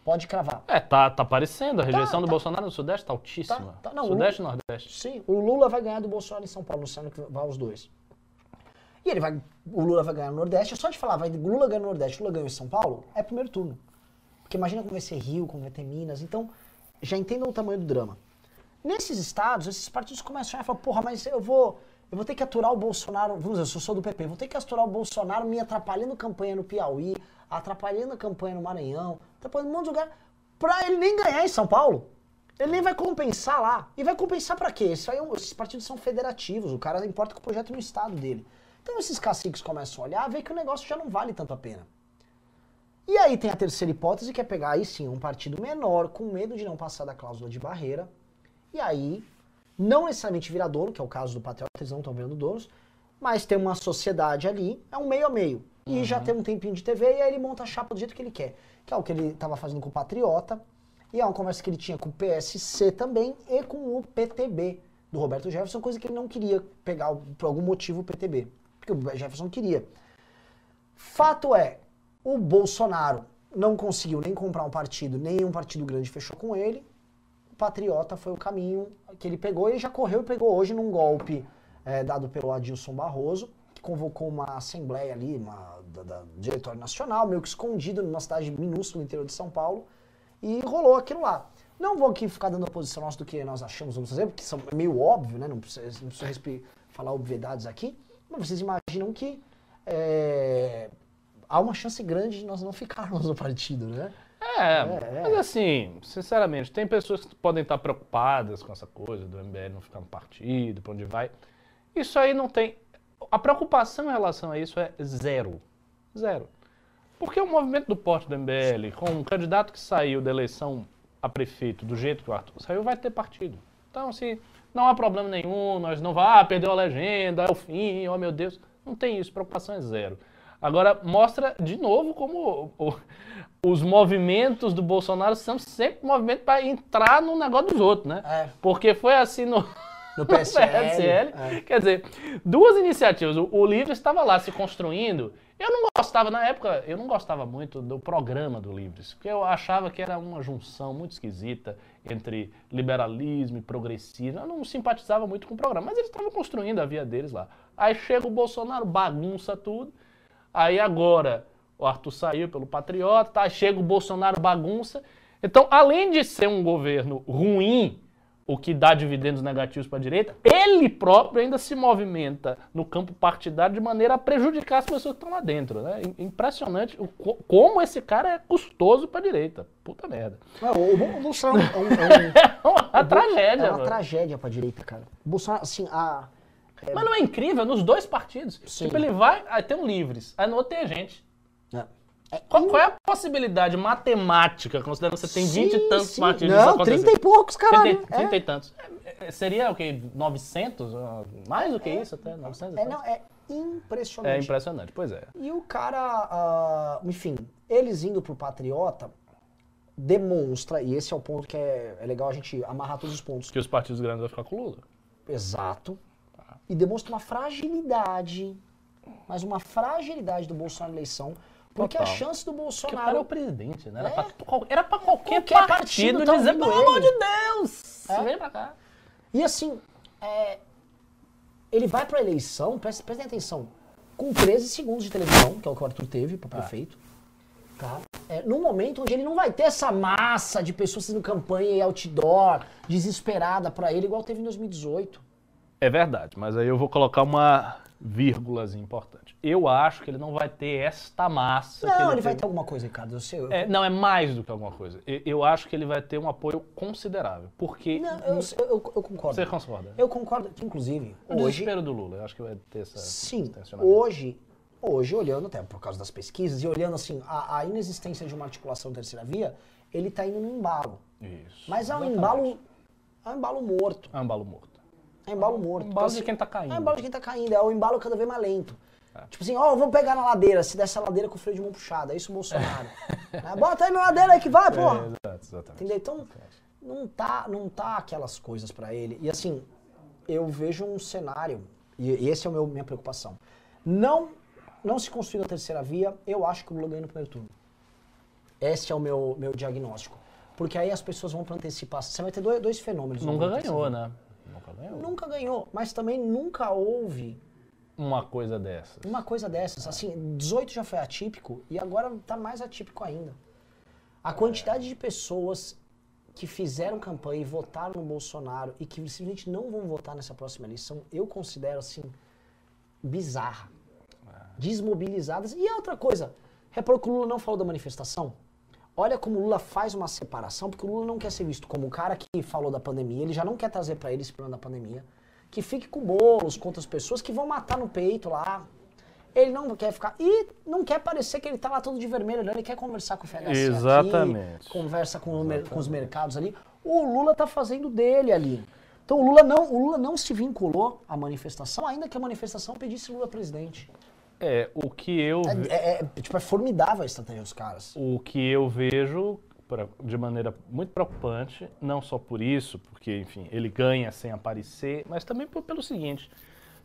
Pode cravar. É, tá, tá aparecendo. A rejeição do tá. Bolsonaro no Sudeste tá altíssima. Tá, tá, não, Sudeste e Nordeste. Sim, o Lula vai ganhar do Bolsonaro em São Paulo, cenário que vai os dois. E ele vai, o Lula vai ganhar no Nordeste. Só de falar, vai, o Lula ganha no Nordeste, Lula ganha em São Paulo, é primeiro turno. Porque imagina como vai ser Rio, como vai ter Minas. Então, já entendam o tamanho do drama. Nesses estados, esses partidos começam a falar, porra, mas eu vou, eu vou ter que aturar o Bolsonaro, vamos dizer, eu sou, sou do PP, vou ter que aturar o Bolsonaro me atrapalhando campanha no Piauí, atrapalhando a campanha no Maranhão, atrapalhando um monte de lugar, pra ele nem ganhar em São Paulo. Ele nem vai compensar lá. E vai compensar pra quê? Isso aí é esses partidos são federativos, o cara importa com o projeto no estado dele. Então esses caciques começam a olhar, ver que o negócio já não vale tanto a pena. E aí tem a terceira hipótese, que é pegar aí sim um partido menor, com medo de não passar da cláusula de barreira, e aí não necessariamente virar dono, que é o caso do Patriota, eles não estão virando donos, mas tem uma sociedade ali, é um meio a meio. E já tem um tempinho de TV, e aí ele monta a chapa do jeito que ele quer. Que é o que ele estava fazendo com o Patriota, e é uma conversa que ele tinha com o PSC também, e com o PTB do Roberto Jefferson, coisa que ele não queria pegar, por algum motivo, o PTB. Porque o Jefferson queria. Fato é, o Bolsonaro não conseguiu nem comprar um partido, nenhum partido grande fechou com ele. O Patriota foi o caminho que ele pegou e já correu e pegou hoje num golpe eh, dado pelo Adilson Barroso, convocou uma assembleia ali, uma, da, da Diretório Nacional, meio que escondido numa cidade minúscula no interior de São Paulo, e rolou aquilo lá. Não vou aqui ficar dando a posição nossa do que nós achamos, vamos fazer, porque são, é meio óbvio, né? Não precisa, não precisa falar obviedades aqui, mas vocês imaginam que eh, há uma chance grande de nós não ficarmos no partido, né? É, é. mas assim, sinceramente, tem pessoas que podem estar preocupadas com essa coisa do MBL não ficar no partido, pra onde vai. Isso aí não tem. A preocupação em relação a isso é zero. Zero. Porque o movimento do porte do MBL, com um candidato que saiu da eleição a prefeito do jeito que o Arthur saiu, vai ter partido. Então, assim, não há problema nenhum, nós não vá, ah, perdeu a legenda, é o fim, oh meu Deus. Não tem isso, preocupação é zero. Agora, mostra de novo como o- o- os movimentos do Bolsonaro são sempre movimentos para entrar no negócio dos outros, né? É. Porque foi assim no, No PSL, é. Quer dizer, duas iniciativas. O, o Livre estava lá se construindo. Eu não gostava, na época, eu não gostava muito do programa do Livres, porque eu achava que era uma junção muito esquisita entre liberalismo e progressismo. Eu não simpatizava muito com o programa, mas eles estavam construindo a via deles lá. Aí chega o Bolsonaro, bagunça tudo. Aí agora o Arthur saiu pelo Patriota, tá? chega o Bolsonaro bagunça. Então, além de ser um governo ruim, o que dá dividendos negativos para a direita, ele próprio ainda se movimenta no campo partidário de maneira a prejudicar as pessoas que estão lá dentro. Né? Impressionante o, como esse cara é custoso para a direita. Puta merda. Não, o, Bolsonaro é, um, é, um, é uma tragédia. É uma tragédia para a direita, cara. O Bolsonaro, assim, a... É... Mas não é incrível? Nos dois partidos. Sim. Tipo, ele vai, aí tem um livres, aí no outro tem a gente. É. É, qual, qual, é a possibilidade matemática, considerando que você tem 20 e tantos sim. partidos? Não, 30 e poucos, caralho. 30, 30 é. e tantos. É, é, seria o quê? 900? Mais do que isso até? 900 é, não, é impressionante. É impressionante, pois é. E o cara, uh, enfim, eles indo pro Patriota, demonstra, e esse é o ponto que é, é legal a gente amarrar todos os pontos. Que os partidos grandes vão ficar com o Lula. Exato. E demonstra uma fragilidade, mas uma fragilidade do Bolsonaro na eleição, porque Total. a chance do Bolsonaro. Porque o cara é o presidente, né? Era, é. pra, era pra qualquer, qualquer partido, partido tá dizer, pelo amor de Deus! É. Vem pra cá. E assim, é, ele vai pra eleição, prestem, prestem atenção, com 13 segundos de televisão, que é o que o Arthur teve pra ah. prefeito. Tá? É, num momento onde ele não vai ter essa massa de pessoas fazendo campanha e outdoor, desesperada para ele, igual teve em 2018. É verdade, mas aí eu vou colocar uma vírgulas importante. Eu acho que ele não vai ter esta massa. Não, ele, ele vai ter alguma coisa, Ricardo. Eu sei. Eu... É, não, é mais do que alguma coisa. Eu, eu, acho que ele vai ter um apoio considerável. Porque. Não, eu, eu, concordo. Você concorda? Eu concordo, inclusive. O hoje... desespero do Lula, eu acho que vai ter essa. Sim. Hoje, hoje, olhando até por causa das pesquisas e olhando assim, a, a inexistência de uma articulação terceira via, ele está indo no embalo. Isso. Mas é um embalo. É um embalo morto. É um embalo morto. É embalo morto. É embalo então, de quem tá caindo. É embalo de quem tá caindo. É o embalo cada vez mais lento. É. Tipo assim, ó, oh, vamos pegar na ladeira. Se dessa ladeira com o freio de mão puxado. É isso o Bolsonaro. é, bota aí na ladeira aí que vai, porra. É, exatamente. Entendeu? Então, não tá, não tá aquelas coisas para ele. E assim, eu vejo um cenário, e, e esse é a minha preocupação. Não, não se construiu a terceira via, eu acho que o Lula ganha no primeiro turno. Esse é o meu, meu diagnóstico. Porque aí as pessoas vão para antecipação. Você vai ter dois, dois fenômenos. Nunca ganhou, né? Nunca ganhou. Nunca ganhou, mas também nunca houve uma coisa dessas. Uma coisa dessas. Assim, 18 já foi atípico e agora está mais atípico ainda. A quantidade é. de pessoas que fizeram campanha e votaram no Bolsonaro e que simplesmente não vão votar nessa próxima eleição, eu considero assim bizarra. É. Desmobilizadas. E outra coisa, reparou que o Lula não falou da manifestação? Olha como o Lula faz uma separação, porque o Lula não quer ser visto como o cara que falou da pandemia, ele já não quer trazer para ele esse problema da pandemia. Que fique com bolos com outras pessoas que vão matar no peito lá. Ele não quer ficar. E não quer parecer que ele tá lá todo de vermelho, não. Ele quer conversar com o FHC. Exatamente. Aqui, conversa com, Exatamente. com os mercados ali. O Lula tá fazendo dele ali. Então o Lula não, o Lula não se vinculou à manifestação, ainda que a manifestação pedisse Lula presidente. É, o que eu. É, é, é, tipo, é formidável a estratégia dos caras. O que eu vejo pra, de maneira muito preocupante, não só por isso, porque, enfim, ele ganha sem aparecer, mas também por, pelo seguinte: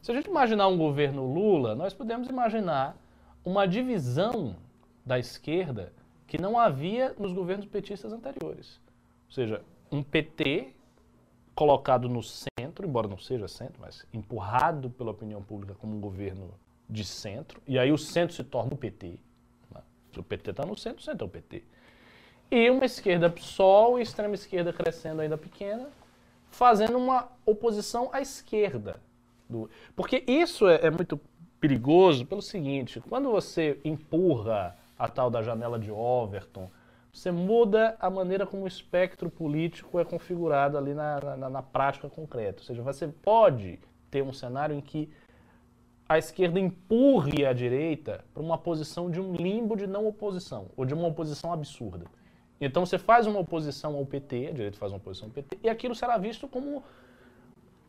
se a gente imaginar um governo Lula, nós podemos imaginar uma divisão da esquerda que não havia nos governos petistas anteriores. Ou seja, um PT colocado no centro, embora não seja centro, mas empurrado pela opinião pública como um governo de centro, e aí o centro se torna o PT. Né? Se o PT está no centro, o centro é o PT. E uma esquerda PSOL e extrema esquerda crescendo ainda pequena, fazendo uma oposição à esquerda. Do... Porque isso é, é muito perigoso pelo seguinte: quando você empurra a tal da janela de Overton, você muda a maneira como o espectro político é configurado ali na, na, na prática concreta. Ou seja, você pode ter um cenário em que a esquerda empurre a direita para uma posição de um limbo de não oposição, ou de uma oposição absurda. Então você faz uma oposição ao PT, a direita faz uma oposição ao PT, e aquilo será visto como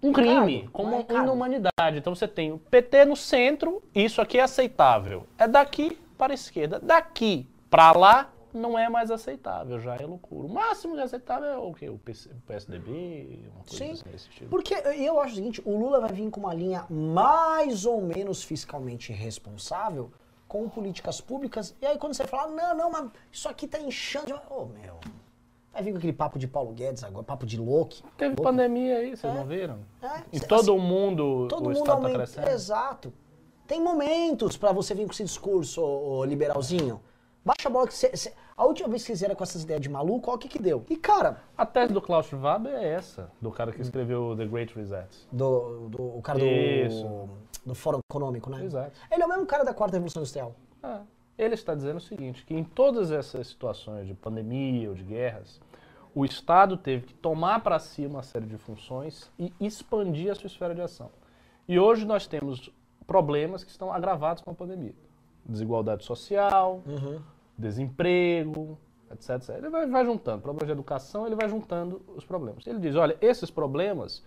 um crime, como uma inumanidade. Então você tem o PT no centro, isso aqui é aceitável. É daqui para a esquerda. Daqui para lá, não é mais aceitável, já é loucura. O máximo de aceitável é o quê? O PSDB, uma coisa Sim, assim desse tipo. Porque eu acho o seguinte, o Lula vai vir com uma linha mais ou menos fiscalmente responsável com políticas públicas, e aí quando você fala, não, não, mas isso aqui tá inchando, ô oh, meu, vai vir com aquele papo de Paulo Guedes agora, papo de Loki. Teve pandemia aí, vocês é, não viram? É, e todo assim, mundo, todo o mundo estado tá crescendo. Exato. Tem momentos para você vir com esse discurso, ô, ô, liberalzinho. Baixa a bola que cê, cê- a última vez que vocês vieram com essas ideias de maluco, ó, o que que deu? E cara, A tese do Klaus Schwab é essa, do cara que escreveu The Great Reset. do, do o cara do, Isso. Do Fórum Econômico, né? Exato. Ele é o mesmo cara da quarta revolução industrial. Ah, ele está dizendo o seguinte, que em todas essas situações de pandemia ou de guerras, o Estado teve que tomar para si uma série de funções e expandir a sua esfera de ação. E hoje nós temos problemas que estão agravados com a pandemia. Desigualdade social, desemprego, etc, etc. Ele vai, vai juntando. Problemas de educação, ele vai juntando os problemas. Ele diz, olha, esses problemas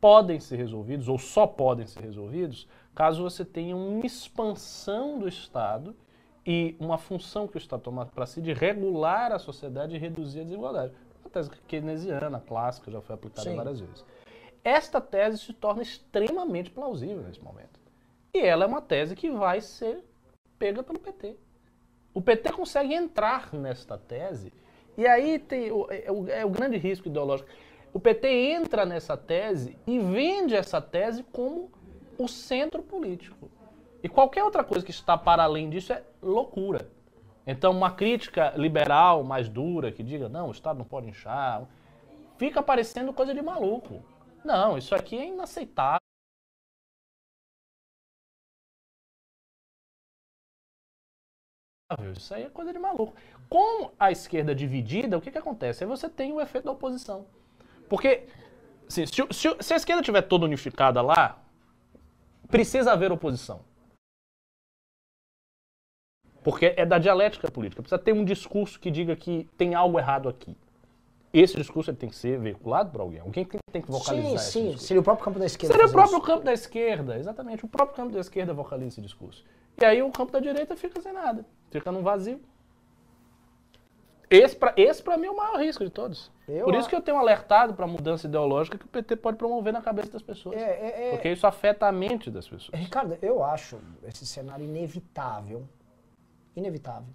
podem ser resolvidos, ou só podem ser resolvidos, caso você tenha uma expansão do Estado e uma função que o Estado toma para si de regular a sociedade e reduzir a desigualdade. Uma tese keynesiana, clássica, já foi aplicada Sim. várias vezes. Esta tese se torna extremamente plausível nesse momento. E ela é uma tese que vai ser pega pelo PT. O PT consegue entrar nesta tese, e aí tem o, é, o, é o grande risco ideológico. O PT entra nessa tese e vende essa tese como o centro político. E qualquer outra coisa que está para além disso é loucura. Então, uma crítica liberal mais dura que diga, não, o Estado não pode inchar, fica parecendo coisa de maluco. Não, isso aqui é inaceitável. Isso aí é coisa de maluco. Com a esquerda dividida, o que, que acontece? Aí você tem o efeito da oposição. Porque assim, se, se se a esquerda estiver toda unificada lá, precisa haver oposição. Porque é da dialética política. Precisa ter um discurso que diga que tem algo errado aqui. Esse discurso tem que ser veiculado por alguém. Alguém tem, tem que vocalizar sim, esse sim. Seria o próprio campo da esquerda. Seria o próprio isso. campo da esquerda, exatamente. O próprio campo da esquerda vocaliza esse discurso. E aí o campo da direita fica sem nada. Fica num vazio. Esse, pra, esse pra mim, é o maior risco de todos. Eu Por a- isso que eu tenho alertado pra mudança ideológica que o PT pode promover na cabeça das pessoas. É, é, é- Porque isso afeta a mente das pessoas. Ricardo, eu acho esse cenário inevitável. Inevitável.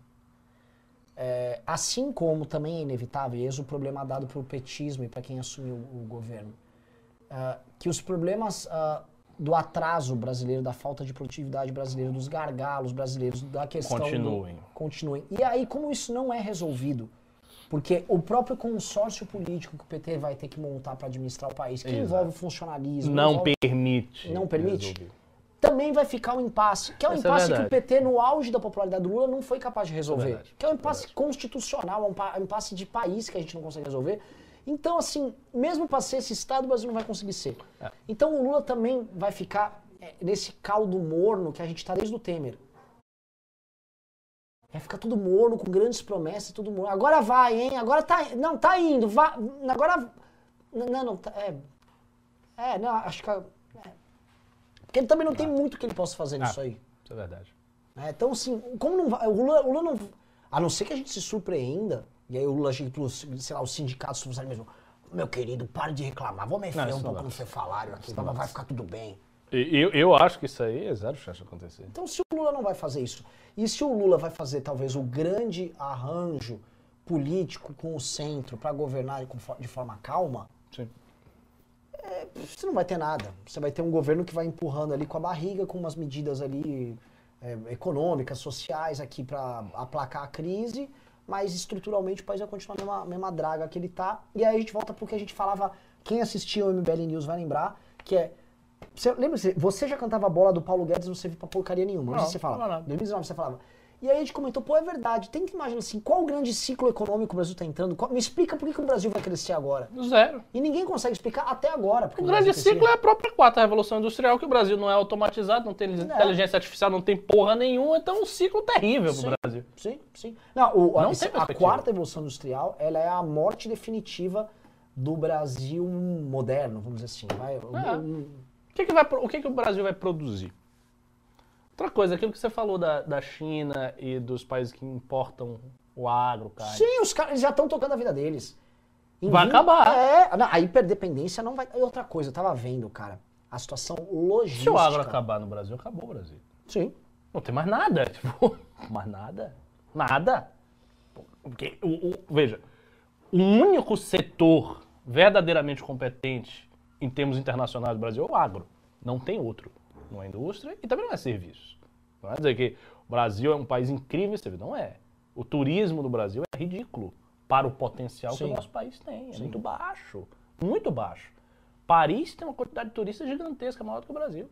É, assim como também é inevitável, e esse é o problema dado pelo petismo e para quem assumiu o governo, ah, que os problemas ah, do atraso brasileiro, da falta de produtividade brasileira, dos gargalos brasileiros, da questão. do- Continuem. continuem. E aí, como isso não é resolvido, porque o próprio consórcio político que o PT vai ter que montar para administrar o país, que Exato. envolve funcionalismo, Não envolve permite. Não permite? resolver. também vai ficar um impasse. Que é um Essa é impasse que o. PT, no auge da popularidade do Lula, não foi capaz de resolver. verdade, que é um impasse constitucional, é um pa- um impasse de país que a gente não consegue resolver. Então, assim, mesmo para ser esse Estado, o Brasil não vai conseguir ser. É. Então o Lula também vai ficar é, nesse caldo morno que a gente tá desde o Temer. Vai ficar tudo morno, com grandes promessas, tudo morno. Agora vai, hein? Agora tá. Não, tá indo. Vai, agora. Não, não, tá. É. É, não, acho que. é, porque ele também não tem muito que ele possa fazer nisso Ah. aí. Isso é verdade. né? Então, assim, como não vai. O Lula, o Lula não. A não ser que a gente se surpreenda, e aí o Lula chegue pros, sei lá, os sindicatos mesmo. Meu querido, pare de reclamar. Vamos mexer um pouco no seu salário aqui, vai, vai ficar tudo bem. Eu, eu acho que isso aí é zero chance de acontecer. Então, se o Lula não vai fazer isso, e se o Lula vai fazer talvez o grande arranjo político com o centro para governar de, forma calma, Sim. você não vai ter nada. Você vai ter um governo que vai empurrando ali com a barriga, com umas medidas ali é, econômicas, sociais aqui para aplacar a crise, mas estruturalmente o país vai continuar na mesma, mesma draga que ele tá. E aí a gente volta pro que a gente falava, quem assistia o MBL News vai lembrar, que é você lembra, você- já cantava a bola do Paulo Guedes não serviu pra porcaria nenhuma, não, você fala. não, não. 2019 você falava. E aí a gente comentou, pô, é verdade, tem que imaginar assim, qual o grande ciclo econômico o Brasil tá entrando? Qual- me explica por que, que o Brasil vai crescer agora. Zero. E ninguém consegue explicar até agora. O Brasil grande ciclo é a própria quarta revolução industrial, que o Brasil não é automatizado, não tem inteligência artificial, não tem porra nenhuma, então é um ciclo terrível Sim. pro Brasil. Sim, sim. Não, o- a- Não a, perspectiva. quarta evolução industrial, ela é a morte definitiva do Brasil moderno, vamos dizer assim. Vai, o- É. o- O que, que vai o que, que o Brasil vai produzir? Outra coisa, aquilo que você falou da, da China e dos países que importam o agro, cara. Sim, os caras já estão tocando a vida deles. Em Vai vinte- acabar. É, não, a hiperdependência não vai. E outra coisa, eu tava vendo, cara, a situação logística. Se o agro acabar no Brasil, acabou o Brasil. Sim. Não tem mais nada. Tipo, mais nada. Nada. Porque, o, o- veja, o único setor verdadeiramente competente em termos internacionais do Brasil é o agro. Não tem outro. Não é indústria e também não é serviços. Não é dizer que o Brasil é um país incrível em serviço. Não é. O turismo do Brasil é ridículo para o potencial Sim. que o nosso país tem. É Sim. muito baixo. Muito baixo. Paris tem uma quantidade de turistas gigantesca, maior do que o Brasil.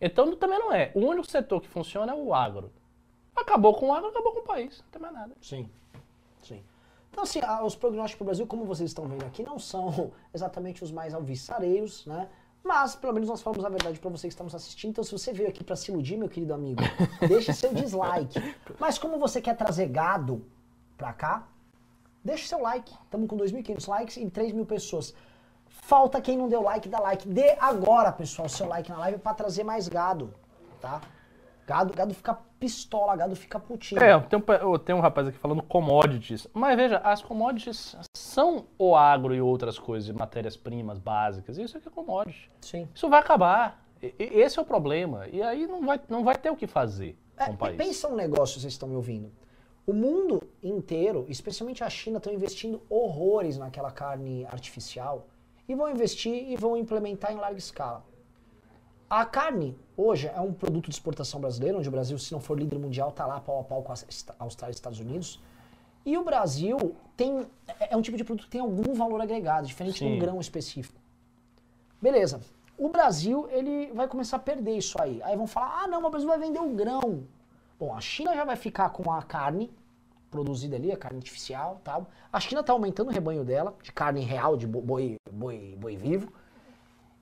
Então também não é. O único setor que funciona é o agro. Acabou com o agro, acabou com o país. Não tem mais nada. Sim, sim. Então, assim, os prognósticos para o Brasil, como vocês estão vendo aqui, não são exatamente os mais alviçareiros, né? Mas, pelo menos, nós falamos a verdade para vocês que estão nos assistindo. Então, se você veio aqui para se iludir, meu querido amigo, deixe seu dislike. Mas, como você quer trazer gado pra cá, deixe seu like. Estamos com 2.500 likes e 3 mil pessoas. Falta quem não deu like, dá like. Dê agora, pessoal, seu like na live para trazer mais gado, tá? Gado, gado fica pistola, gado fica putinho. É, tem um, tenho um rapaz aqui falando commodities. Mas veja, as commodities são o agro e outras coisas, matérias-primas básicas. Isso aqui é commodity. Sim. Isso vai acabar. E- Esse é o problema. E aí não vai, não vai ter o que fazer É, com o país. pensa um negócio, vocês estão me ouvindo. O mundo inteiro, especialmente a China, estão investindo horrores naquela carne artificial e vão investir e vão implementar em larga escala. A carne, hoje, é um produto de exportação brasileiro, onde o Brasil, se não for líder mundial, está lá pau a pau com a Austrália e Estados Unidos. E o Brasil tem é é um tipo de produto que tem algum valor agregado, diferente de um Sim. grão específico. Beleza. O Brasil, ele vai começar a perder isso aí. Aí vão falar, ah, não, mas o Brasil vai vender o grão. Bom, a China já vai ficar com a carne produzida ali, a carne artificial tal. A China está aumentando o rebanho dela, de carne real, de bo- boi, boi, boi vivo.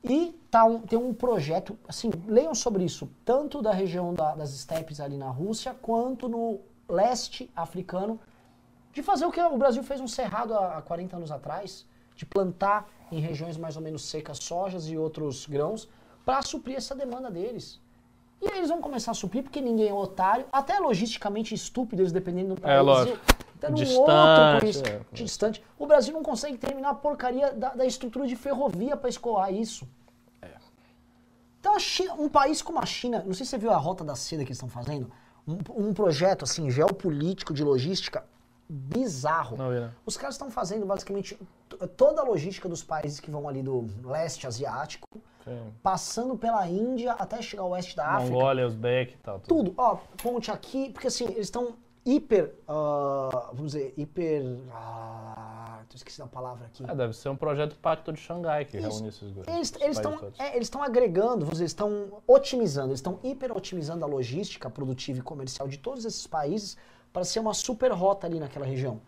E tá um- tem um projeto, assim, leiam sobre isso, tanto da região da- das estepes ali na Rússia, quanto no leste africano, de fazer o que o Brasil fez um cerrado há há 40 anos atrás, de plantar em regiões mais ou menos secas sojas e outros grãos, para suprir essa demanda deles. E aí eles vão começar a suprir porque ninguém é otário, até logisticamente estúpido, eles dependendo do país. É, lógico. Num Distante, outro país, é. distante. O Brasil não consegue terminar a porcaria da, da estrutura de ferrovia para escoar isso. Então, a China- um país como a China, não sei se você viu a Rota da Seda que eles estão fazendo, um, um projeto assim geopolítico de logística bizarro. Não né? Os caras estão fazendo basicamente toda a logística dos países que vão ali do leste asiático, Sim. passando pela Índia até chegar ao oeste da África. Mongólia, Uzbek e tal. Tudo, ó, ponte aqui, porque assim, eles estão hiper, ah, vamos dizer, hiper, ah, tô esquecendo a palavra aqui. Ah, deve ser um projeto Pacto de Xangai que Isso. reúne esses dois. Eles estão é, eles agregando, vamos dizer, eles estão otimizando, eles estão hiper otimizando a logística produtiva e comercial de todos esses países para ser uma super rota ali naquela região.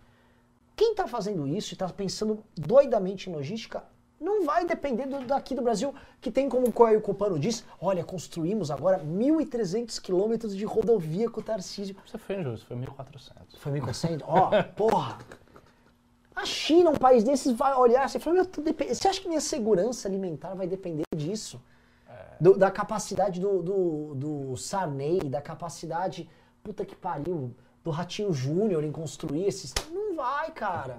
Quem está fazendo isso e está pensando doidamente em logística não vai depender do- daqui do Brasil, que tem como o Coelho Copano diz, olha, construímos agora 1.300 quilômetros de rodovia com o Tarcísio. Você foi injusto, foi 1.400. Foi 1.400? Ó, porra. A China, um país desses, vai olhar assim e falar, meu, tudo depende- você acha que minha segurança alimentar vai depender disso? Do- da capacidade do, do, do Sarney, da capacidade, puta que pariu, do Ratinho Júnior em construir esses... Não vai, cara.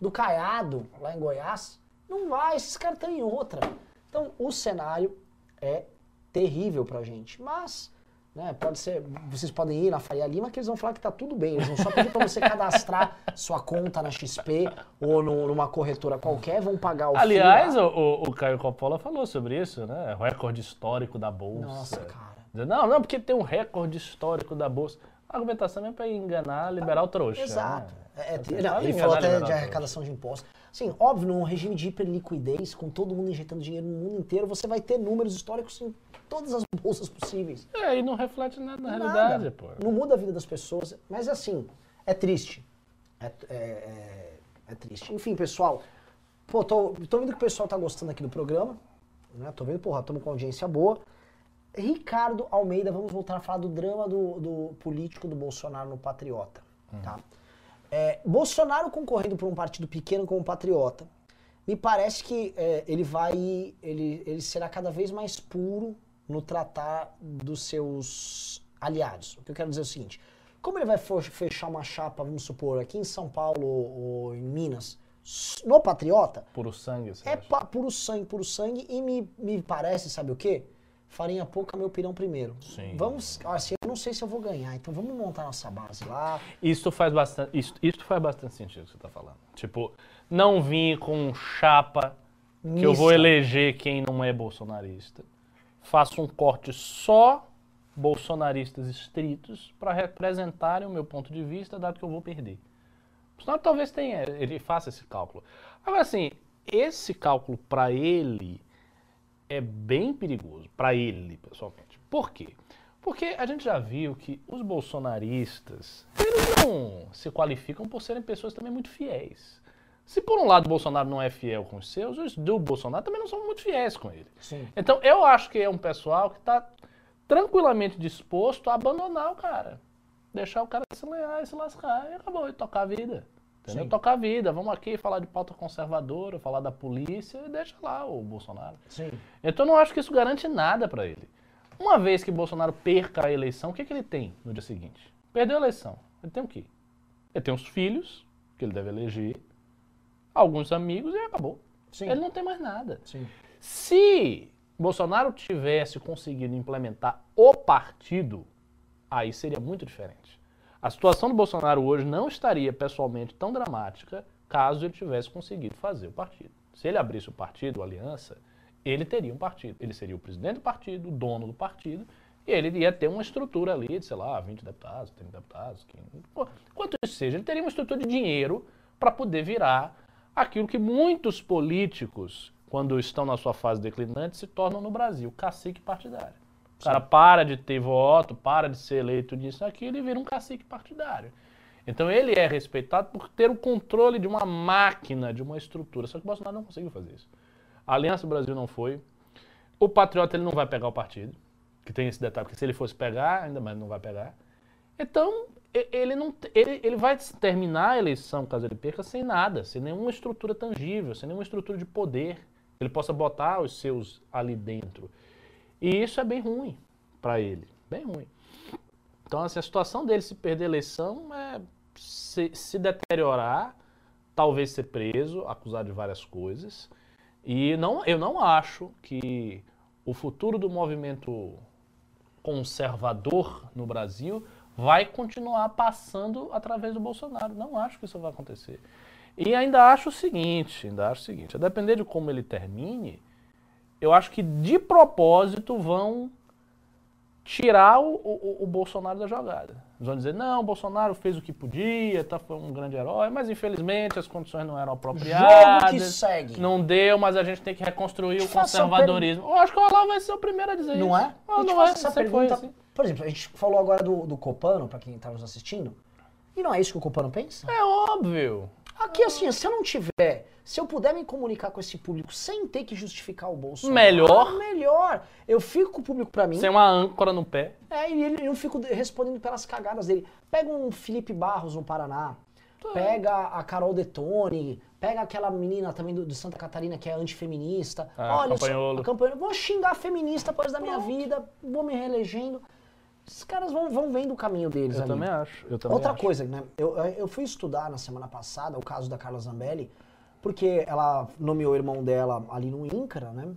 Do Caiado, lá em Goiás. Não vai, esses caras estão em outra. Então, o cenário é terrível pra gente. Mas, né, pode ser, vocês podem ir na Faria Lima que eles vão falar que tá tudo bem. Eles vão só pedir pra você cadastrar sua conta na XP ou no- numa corretora qualquer, vão pagar o Aliás, o, o, o Caio Coppola falou sobre isso, né? O recorde histórico da Bolsa. Nossa, cara. Não, não, porque tem um recorde histórico da Bolsa. A argumentação é para enganar, liberar o trouxa. Exato. né? É, é, ele falou até de arrecadação de impostos. Sim, óbvio, num regime de hiperliquidez, com todo mundo injetando dinheiro no mundo inteiro, você vai ter números históricos em todas as bolsas possíveis. É, e não reflete nada na Nada. realidade, pô. Não muda a vida das pessoas, mas assim, é triste. É, é- é- é triste. Enfim, pessoal, pô, tô, tô vendo que o pessoal tá gostando aqui do programa, né? Tô vendo, porra, estamos com audiência boa. Ricardo Almeida, vamos voltar a falar do drama do, do político do Bolsonaro no Patriota, tá? É, Bolsonaro concorrendo por um partido pequeno como Patriota, me parece que é, ele vai, ele, ele será cada vez mais puro no tratar dos seus aliados. O que eu quero dizer é o seguinte: como ele vai fechar uma chapa, vamos supor, aqui em São Paulo ou, em Minas, no Patriota, Puro sangue, você é acha? puro sangue, puro sangue, e me, me parece, sabe o quê? Farinha pouca, meu pirão primeiro. Sim. Vamos, assim, eu não sei se eu vou ganhar, então vamos montar nossa base lá. Isso faz bastante, isso, isso faz bastante sentido que você tá falando. Tipo, não vir com chapa que eu vou eleger quem não é bolsonarista. Faço um corte só bolsonaristas estritos para representarem o meu ponto de vista, dado que eu vou perder. O Bolsonaro talvez tenha, ele faça esse cálculo. Agora, assim, esse cálculo para ele é bem perigoso, para ele, pessoalmente. Por quê? Porque a gente já viu que os bolsonaristas, eles não se qualificam por serem pessoas também muito fiéis. Se por um lado o Bolsonaro não é fiel com os seus, os do Bolsonaro também não são muito fiéis com ele. Sim. Então eu acho que é um pessoal que está tranquilamente disposto a abandonar o cara. Deixar o cara se lenhar e se lascar e acabou, e tocar a vida. Entendeu? Sim. Tocar a vida. Vamos aqui falar de pauta conservadora, falar da polícia e deixa lá o Bolsonaro. Sim. Então eu não acho que isso garante nada para ele. Uma vez que Bolsonaro perca a eleição, o que, que ele tem no dia seguinte? Perdeu a eleição. Ele tem o quê? Ele tem os filhos, que ele deve eleger, alguns amigos e acabou. Sim. Ele não tem mais nada. Sim. Se Bolsonaro tivesse conseguido implementar o partido, aí seria muito diferente. A situação do Bolsonaro hoje não estaria pessoalmente tão dramática caso ele tivesse conseguido fazer o partido. Se ele abrisse o partido, a aliança, ele teria um partido. Ele seria o presidente do partido, o dono do partido, e ele ia ter uma estrutura ali de, sei lá, 20 deputados, 30 deputados, 15, quanto isso seja. Ele teria uma estrutura de dinheiro para poder virar aquilo que muitos políticos, quando estão na sua fase declinante, se tornam no Brasil, cacique partidário. O cara para de ter voto, para de ser eleito nisso aquilo e vira um cacique partidário. Então ele é respeitado por ter o controle de uma máquina, de uma estrutura. Só que o Bolsonaro não conseguiu fazer isso. A Aliança Brasil não foi. O Patriota ele não vai pegar o partido, que tem esse detalhe, porque se ele fosse pegar, ainda mais não vai pegar. Então, ele, não, ele, ele vai terminar a eleição, caso ele perca, sem nada, sem nenhuma estrutura tangível, sem nenhuma estrutura de poder. Ele possa botar os seus ali dentro. E isso é bem ruim para ele, bem ruim. Então, assim, a situação dele se perder a eleição é se, se deteriorar, talvez ser preso, acusado de várias coisas. E não, eu não acho que o futuro do movimento conservador no Brasil vai continuar passando através do Bolsonaro. Não acho que isso vai acontecer. E ainda acho o seguinte, ainda acho o seguinte, a depender de como ele termine, eu acho que de propósito vão tirar o, o, o Bolsonaro da jogada. Eles vão dizer, não, o Bolsonaro fez o que podia, tá, foi um grande herói, mas infelizmente as condições não eram apropriadas. Jogo que segue. Não deu, mas a gente tem que reconstruir o Te conservadorismo. Eu acho que o Olavo vai ser o primeiro a dizer Não isso. é? Te não é, essa pergunta. assim. Por exemplo, a gente falou agora do, do Copano, pra quem tá nos assistindo. E não é isso que o Copano pensa? É óbvio. Aqui, assim, se eu não tiver, se eu puder me comunicar com esse público sem ter que justificar o Bolsonaro. Melhor. Melhor. Eu fico com o público pra mim. Sem uma âncora no pé. É, e ele, não fico respondendo pelas cagadas dele. Pega um Felipe Barros no Paraná. Pega a Carol Detone. Pega aquela menina também do, de Santa Catarina que é antifeminista. Ah, Olha, só, Campanholo. Vou xingar a feminista após da minha vida. Vou me reelegendo. Esses caras vão, vão vendo o caminho deles Eu ali. também acho. Eu também Outra acho. coisa, né? Eu, eu fui estudar na semana passada o caso da Carla Zambelli, porque ela nomeou o irmão dela ali no INCRA, né?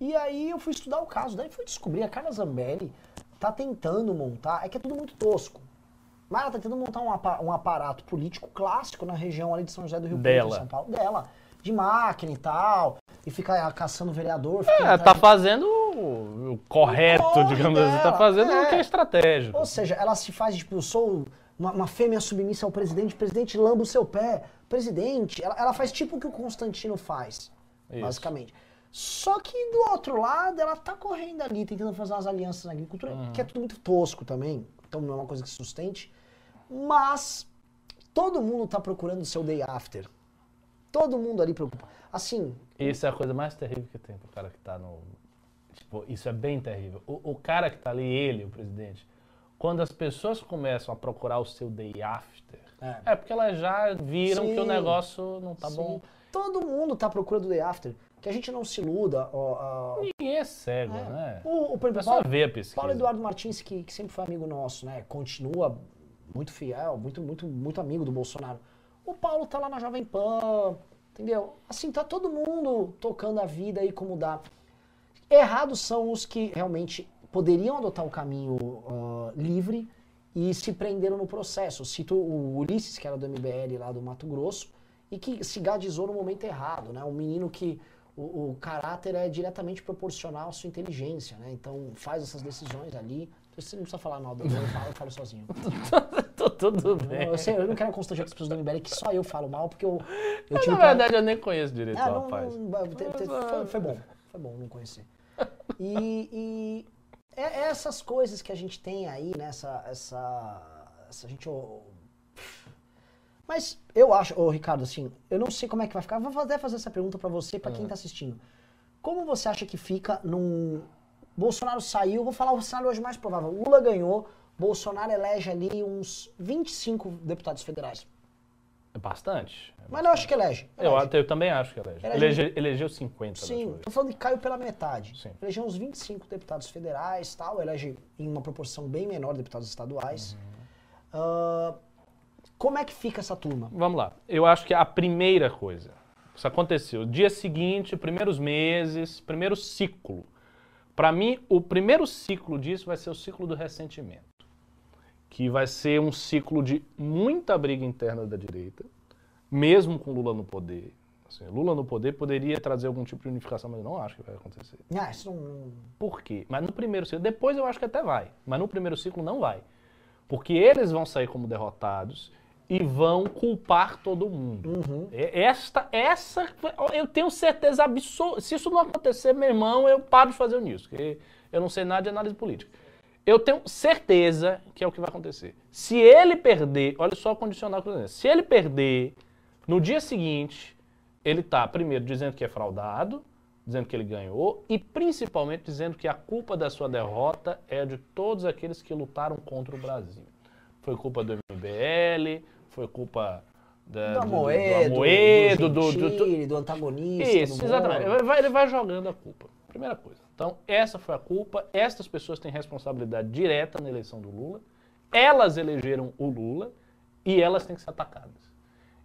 E aí eu fui estudar o caso, daí fui descobrir a Carla Zambelli tá tentando montar, é que é tudo muito tosco. Mas ela tá tentando montar um, um aparato político clássico na região ali de São José do Rio Preto, Dela. em São Paulo, dela, de máquina e tal, e fica caçando vereador. fica É, tá de- fazendo o o correto, corre digamos assim. Tá dela, fazendo é. o que é estratégico. Ou seja, ela se faz, tipo, eu sou uma, fêmea submissa ao presidente, presidente lamba o seu pé, presidente. Ela, ela faz tipo o que o Constantino faz, Isso. basicamente. Só que do outro lado, ela tá correndo ali, tentando fazer umas alianças na agricultura, Uhum. que é tudo muito tosco também, então não é uma coisa que sustente. Mas todo mundo tá procurando o seu day after. Todo mundo ali preocupa. Assim, Isso é a coisa mais terrível que tem pro cara que tá no. Tipo, isso é bem terrível. O, o cara que tá ali, ele, o presidente, quando as pessoas começam a procurar o seu day after, É. é, porque elas já viram que o Sim. negócio não tá sim, bom. todo mundo tá procurando o day after. Que a gente não se iluda. Ó, ó, Ninguém é cego, É. né? O, o, por É só Paulo, ver a pesquisa. Paulo Eduardo Martins, que, que sempre foi amigo nosso, né? Continua muito fiel, muito, muito, muito amigo do Bolsonaro. O Paulo tá lá na Jovem Pan, entendeu? Assim, tá todo mundo tocando a vida aí como dá. Errados são os que realmente poderiam adotar o caminho ah, livre e se prenderam no processo. Cito o Ulisses, que era do MBL lá do Mato Grosso, e que se gadizou no momento errado, né? Um menino que o, o caráter é diretamente proporcional à sua inteligência, né? Então faz essas decisões ali Você não precisa falar mal do eu falo, eu falo sozinho. Tô tudo bem. Eu, sei, eu não quero constranger as pessoas do MBL que só eu falo mal, porque eu, eu na pra- verdade, eu nem conheço direito Ah, o não, rapaz. não, te- foi, foi bom. Foi bom não conhecer. E, e é, é essas coisas que a gente tem aí, né? Essa. essa, essa gente. ô, Mas eu acho, ô Ricardo, assim, eu não sei como é que vai ficar. Vou até fazer essa pergunta pra você, pra quem tá assistindo. Como você acha que fica num. Bolsonaro saiu, vou falar o cenário hoje mais provável. Lula ganhou, Bolsonaro elege ali uns 25 deputados federais. É bastante. Mas eu acho que elege. Eu, elege. até- eu também acho que elege. Elege- Elege- elegeu 50 da Sim, vez. tô falando que caiu pela metade. Sim. Elegeu uns 25 deputados federais, tal, elege em uma proporção bem menor deputados estaduais. Uhum. Ah, como é que fica essa turma? Vamos lá. Eu acho que a primeira coisa, isso aconteceu, dia seguinte, primeiros meses, primeiro ciclo. Para mim, o primeiro ciclo disso vai ser o ciclo do ressentimento, que vai ser um ciclo de muita briga interna da direita, mesmo com Lula no poder. Assim, Lula no poder poderia trazer algum tipo de unificação, mas eu não acho que vai acontecer. Ah, isso não. Por quê? Mas no primeiro ciclo, depois eu acho que até vai, mas no primeiro ciclo não vai. Porque eles vão sair como derrotados e vão culpar todo mundo. É- Esta, essa, eu tenho certeza absoluta. Se isso não acontecer, meu irmão, eu paro de fazer o nisso, porque eu não sei nada de análise política. Eu tenho certeza que é o que vai acontecer. Se ele perder, olha só o condicional que eu tô dizendo. Se ele perder, no dia seguinte, ele tá, primeiro, dizendo que é fraudado, dizendo que ele ganhou, e principalmente dizendo que a culpa da sua derrota é de todos aqueles que lutaram contra o Brasil. Foi culpa do MBL, foi culpa da, Do do- do- do Amoedo, Amoedo, do, do- do- do- antagonista. isso, exatamente. Ele vai, ele vai jogando a culpa. Primeira coisa. Então, essa foi a culpa. Estas pessoas têm responsabilidade direta na eleição do Lula. Elas elegeram o Lula e elas têm que ser atacadas.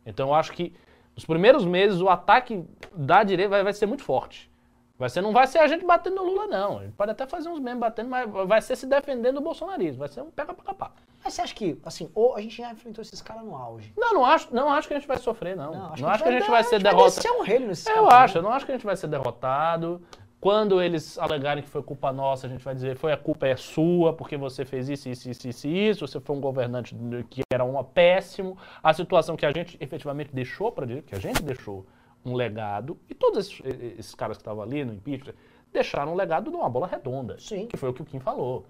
Então, eu acho que nos primeiros meses o ataque da direita vai, vai ser muito forte. Vai ser, não vai ser a gente batendo no Lula, não. A gente pode até fazer uns memes batendo, mas vai ser se defendendo do bolsonarismo. Vai ser um pega pra capar. Mas você acha que, assim, ou a gente já enfrentou esses caras no auge? Não, não acho, não acho que a gente vai sofrer, não. Não, acho que a gente dar- vai ser Vai derrotado. descer um reino nesses Eu caras acho, eu não acho que a gente vai ser derrotado. Quando eles alegarem que foi culpa nossa, a gente vai dizer foi a culpa é sua, porque você fez isso, isso, isso, isso, isso, você foi um governante que era um péssimo. A situação que a gente efetivamente deixou para direita, que a gente deixou um legado, e todos esses, esses caras que estavam ali no impeachment deixaram um legado de uma bola redonda. Sim. Que foi o que o Kim falou.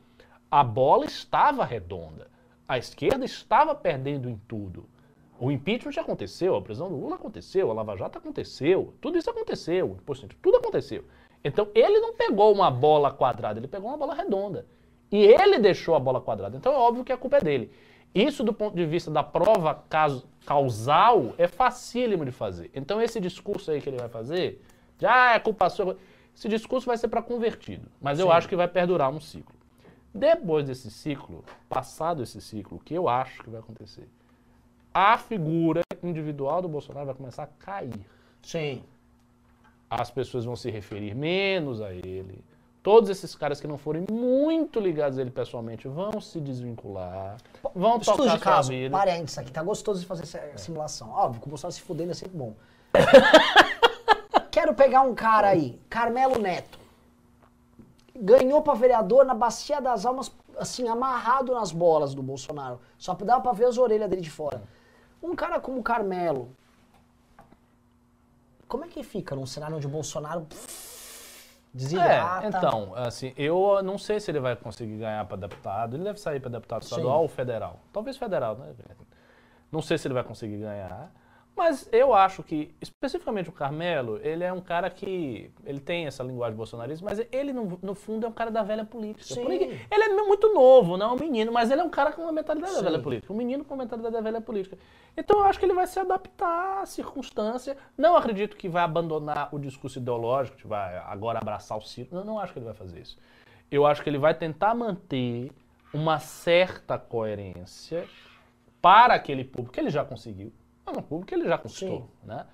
A bola estava redonda. A esquerda estava perdendo em tudo. O impeachment já aconteceu, a prisão do Lula aconteceu, a Lava Jato aconteceu, tudo isso aconteceu, tudo aconteceu. Então ele não pegou uma bola quadrada, ele pegou uma bola redonda. E ele deixou a bola quadrada. Então é óbvio que a culpa é dele. Isso, do ponto de vista da prova causal, é facílimo de fazer. Então esse discurso aí que ele vai fazer, de ah, é culpa sua. Esse discurso vai ser para convertido. Mas eu Sim. acho que vai perdurar um ciclo. Depois desse ciclo, passado esse ciclo, o que eu acho que vai acontecer? A figura individual do Bolsonaro vai começar a cair. Sim. As pessoas vão se referir menos a ele. Todos esses caras que não forem muito ligados a ele pessoalmente vão se desvincular, vão Estudo tocar de caso, vida. parênteses aqui, tá gostoso de fazer essa simulação. Óbvio, que o Bolsonaro se fudendo é sempre bom. Quero pegar um cara aí, Carmelo Neto. Ganhou pra vereador na Bacia das Almas, assim, amarrado nas bolas do Bolsonaro. Só dava pra ver as orelhas dele de fora. Um cara como o Carmelo, como é que fica num cenário onde o Bolsonaro pff, desidrata? É, então, assim, eu não sei se ele vai conseguir ganhar para deputado. Ele deve sair para deputado estadual Sim. ou federal. Talvez federal, né? Não sei se ele vai conseguir ganhar. Mas eu acho que, especificamente o Carmelo, ele é um cara que. Ele tem essa linguagem bolsonarista, mas ele, no, no fundo, é um cara da velha política. Sim. Ele é muito novo, não é um menino, mas ele é um cara com uma mentalidade da Sim. velha política. Um menino com uma mentalidade da velha política. Então eu acho que ele vai se adaptar à circunstância. Não acredito que vai abandonar o discurso ideológico, que vai agora abraçar o círculo. Não, não acho que ele vai fazer isso. Eu acho que ele vai tentar manter uma certa coerência para aquele público que ele já conseguiu. É um público que ele já conquistou, Sim. né?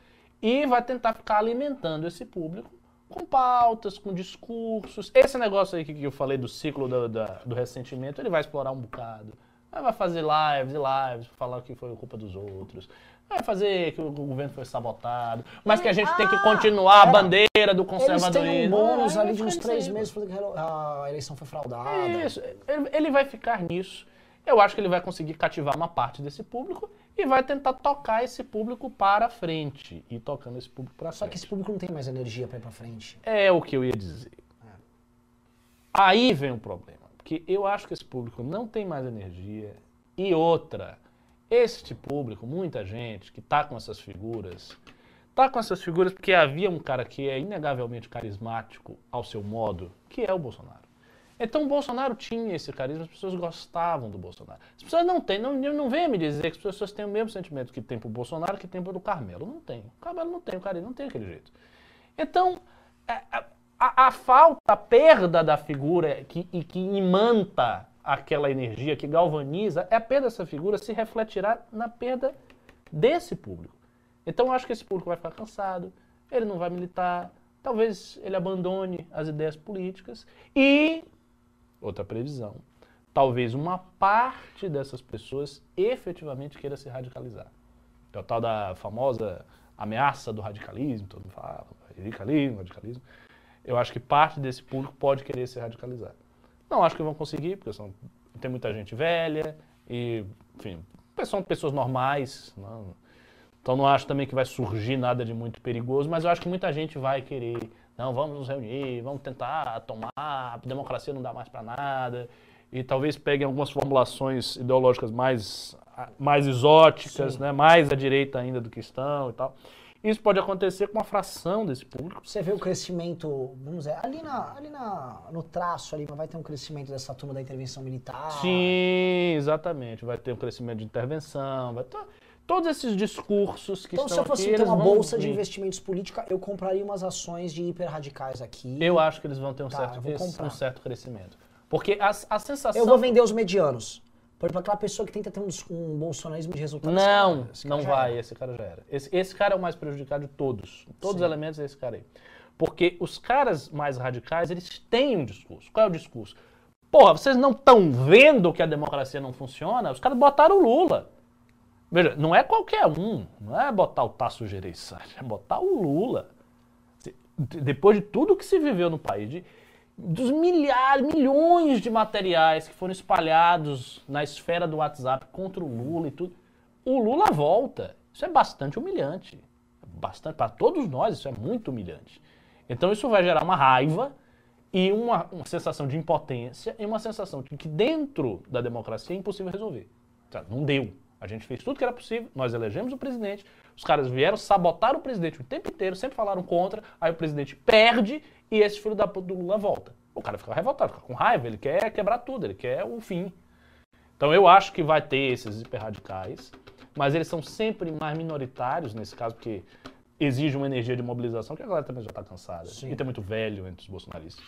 E vai tentar ficar alimentando esse público com pautas, com discursos. Esse negócio aí que que eu falei do ciclo do, da- do ressentimento, ele vai explorar um bocado. Vai fazer lives e lives, falar que foi culpa dos outros. Vai fazer que o governo foi sabotado, mas que a gente ah, tem que ah, continuar a bandeira do conservadorismo. Eles têm um bônus ali de uns três meses porque a eleição foi fraudada. Isso, ele vai ficar nisso. Eu acho que ele vai conseguir cativar uma parte desse público e vai tentar tocar esse público para frente. E tocando esse público para frente. Só que esse público não tem mais energia para ir para frente. É o que eu ia dizer. É. Aí vem o problema. Porque eu acho que esse público não tem mais energia. E outra, este público, muita gente que está com essas figuras, está com essas figuras porque havia um cara que é inegavelmente carismático ao seu modo, que é o Bolsonaro. Então o Bolsonaro tinha esse carisma, as pessoas gostavam do Bolsonaro. As pessoas não têm, não, não venha me dizer que as pessoas têm o mesmo sentimento que tem pro Bolsonaro que tem pro Carmelo. Não tem. O Carmelo não tem, o carisma não tem aquele jeito. Então, é, a, a, a falta, a perda da figura que, e que imanta aquela energia que galvaniza, é a perda dessa figura se refletirá na perda desse público. Então eu acho que esse público vai ficar cansado, ele não vai militar, talvez ele abandone as ideias políticas e, outra previsão, talvez uma parte dessas pessoas efetivamente queira se radicalizar. É o tal da famosa ameaça do radicalismo, todo mundo fala, radicalismo, radicalismo. Eu acho que parte desse público pode querer se radicalizar. Não acho que vão conseguir, porque são, tem muita gente velha e, enfim, são pessoas normais. Não, então não acho também que vai surgir nada de muito perigoso, mas eu acho que muita gente vai querer. Não, vamos nos reunir, vamos tentar tomar, a democracia não dá mais para nada. E talvez peguem algumas formulações ideológicas mais, mais exóticas, né, mais à direita ainda do que estão e tal. Isso pode acontecer com uma fração desse público. Você vê o crescimento, vamos dizer, ali, na, ali na, no traço ali, vai ter um crescimento dessa turma da intervenção militar. Sim, exatamente. Vai ter um crescimento de intervenção, vai ter todos esses discursos que então, estão aqui... Então, se eu fosse ter uma bolsa vir. de investimentos política, eu compraria umas ações de hiperradicais aqui. Eu acho que eles vão ter um, tá, certo, um certo crescimento. Porque a, a sensação... Eu vou vender os medianos. Por exemplo, aquela pessoa que tenta ter um, um bolsonarismo de resultados. Não, não vai, esse cara já era. Esse, esse cara é o mais prejudicado de todos. Todos Sim. os elementos é esse cara aí. Porque os caras mais radicais, eles têm um discurso. Qual é o discurso? Porra, vocês não estão vendo que a democracia não funciona? Os caras botaram o Lula. Veja, não é qualquer um. Não é botar o Tasso Gereissati, é botar o Lula. Depois de tudo que se viveu no país, de, dos milhares, milhões de materiais que foram espalhados na esfera do WhatsApp contra o Lula e tudo, o Lula volta. Isso é bastante humilhante. Bastante, para todos nós, isso é muito humilhante. Então isso vai gerar uma raiva e uma, uma sensação de impotência e uma sensação de que dentro da democracia é impossível resolver. Não deu. A gente fez tudo que era possível, nós elegemos o presidente, os caras vieram sabotar o presidente o tempo inteiro, sempre falaram contra, aí o presidente perde e esse filho da puta do Lula volta. O cara fica revoltado, fica com raiva, ele quer quebrar tudo, ele quer o fim. Então eu acho que vai ter esses hiperradicais, mas eles são sempre mais minoritários nesse caso, porque exige uma energia de mobilização que a galera também já está cansada. Sim. E tem muito velho entre os bolsonaristas.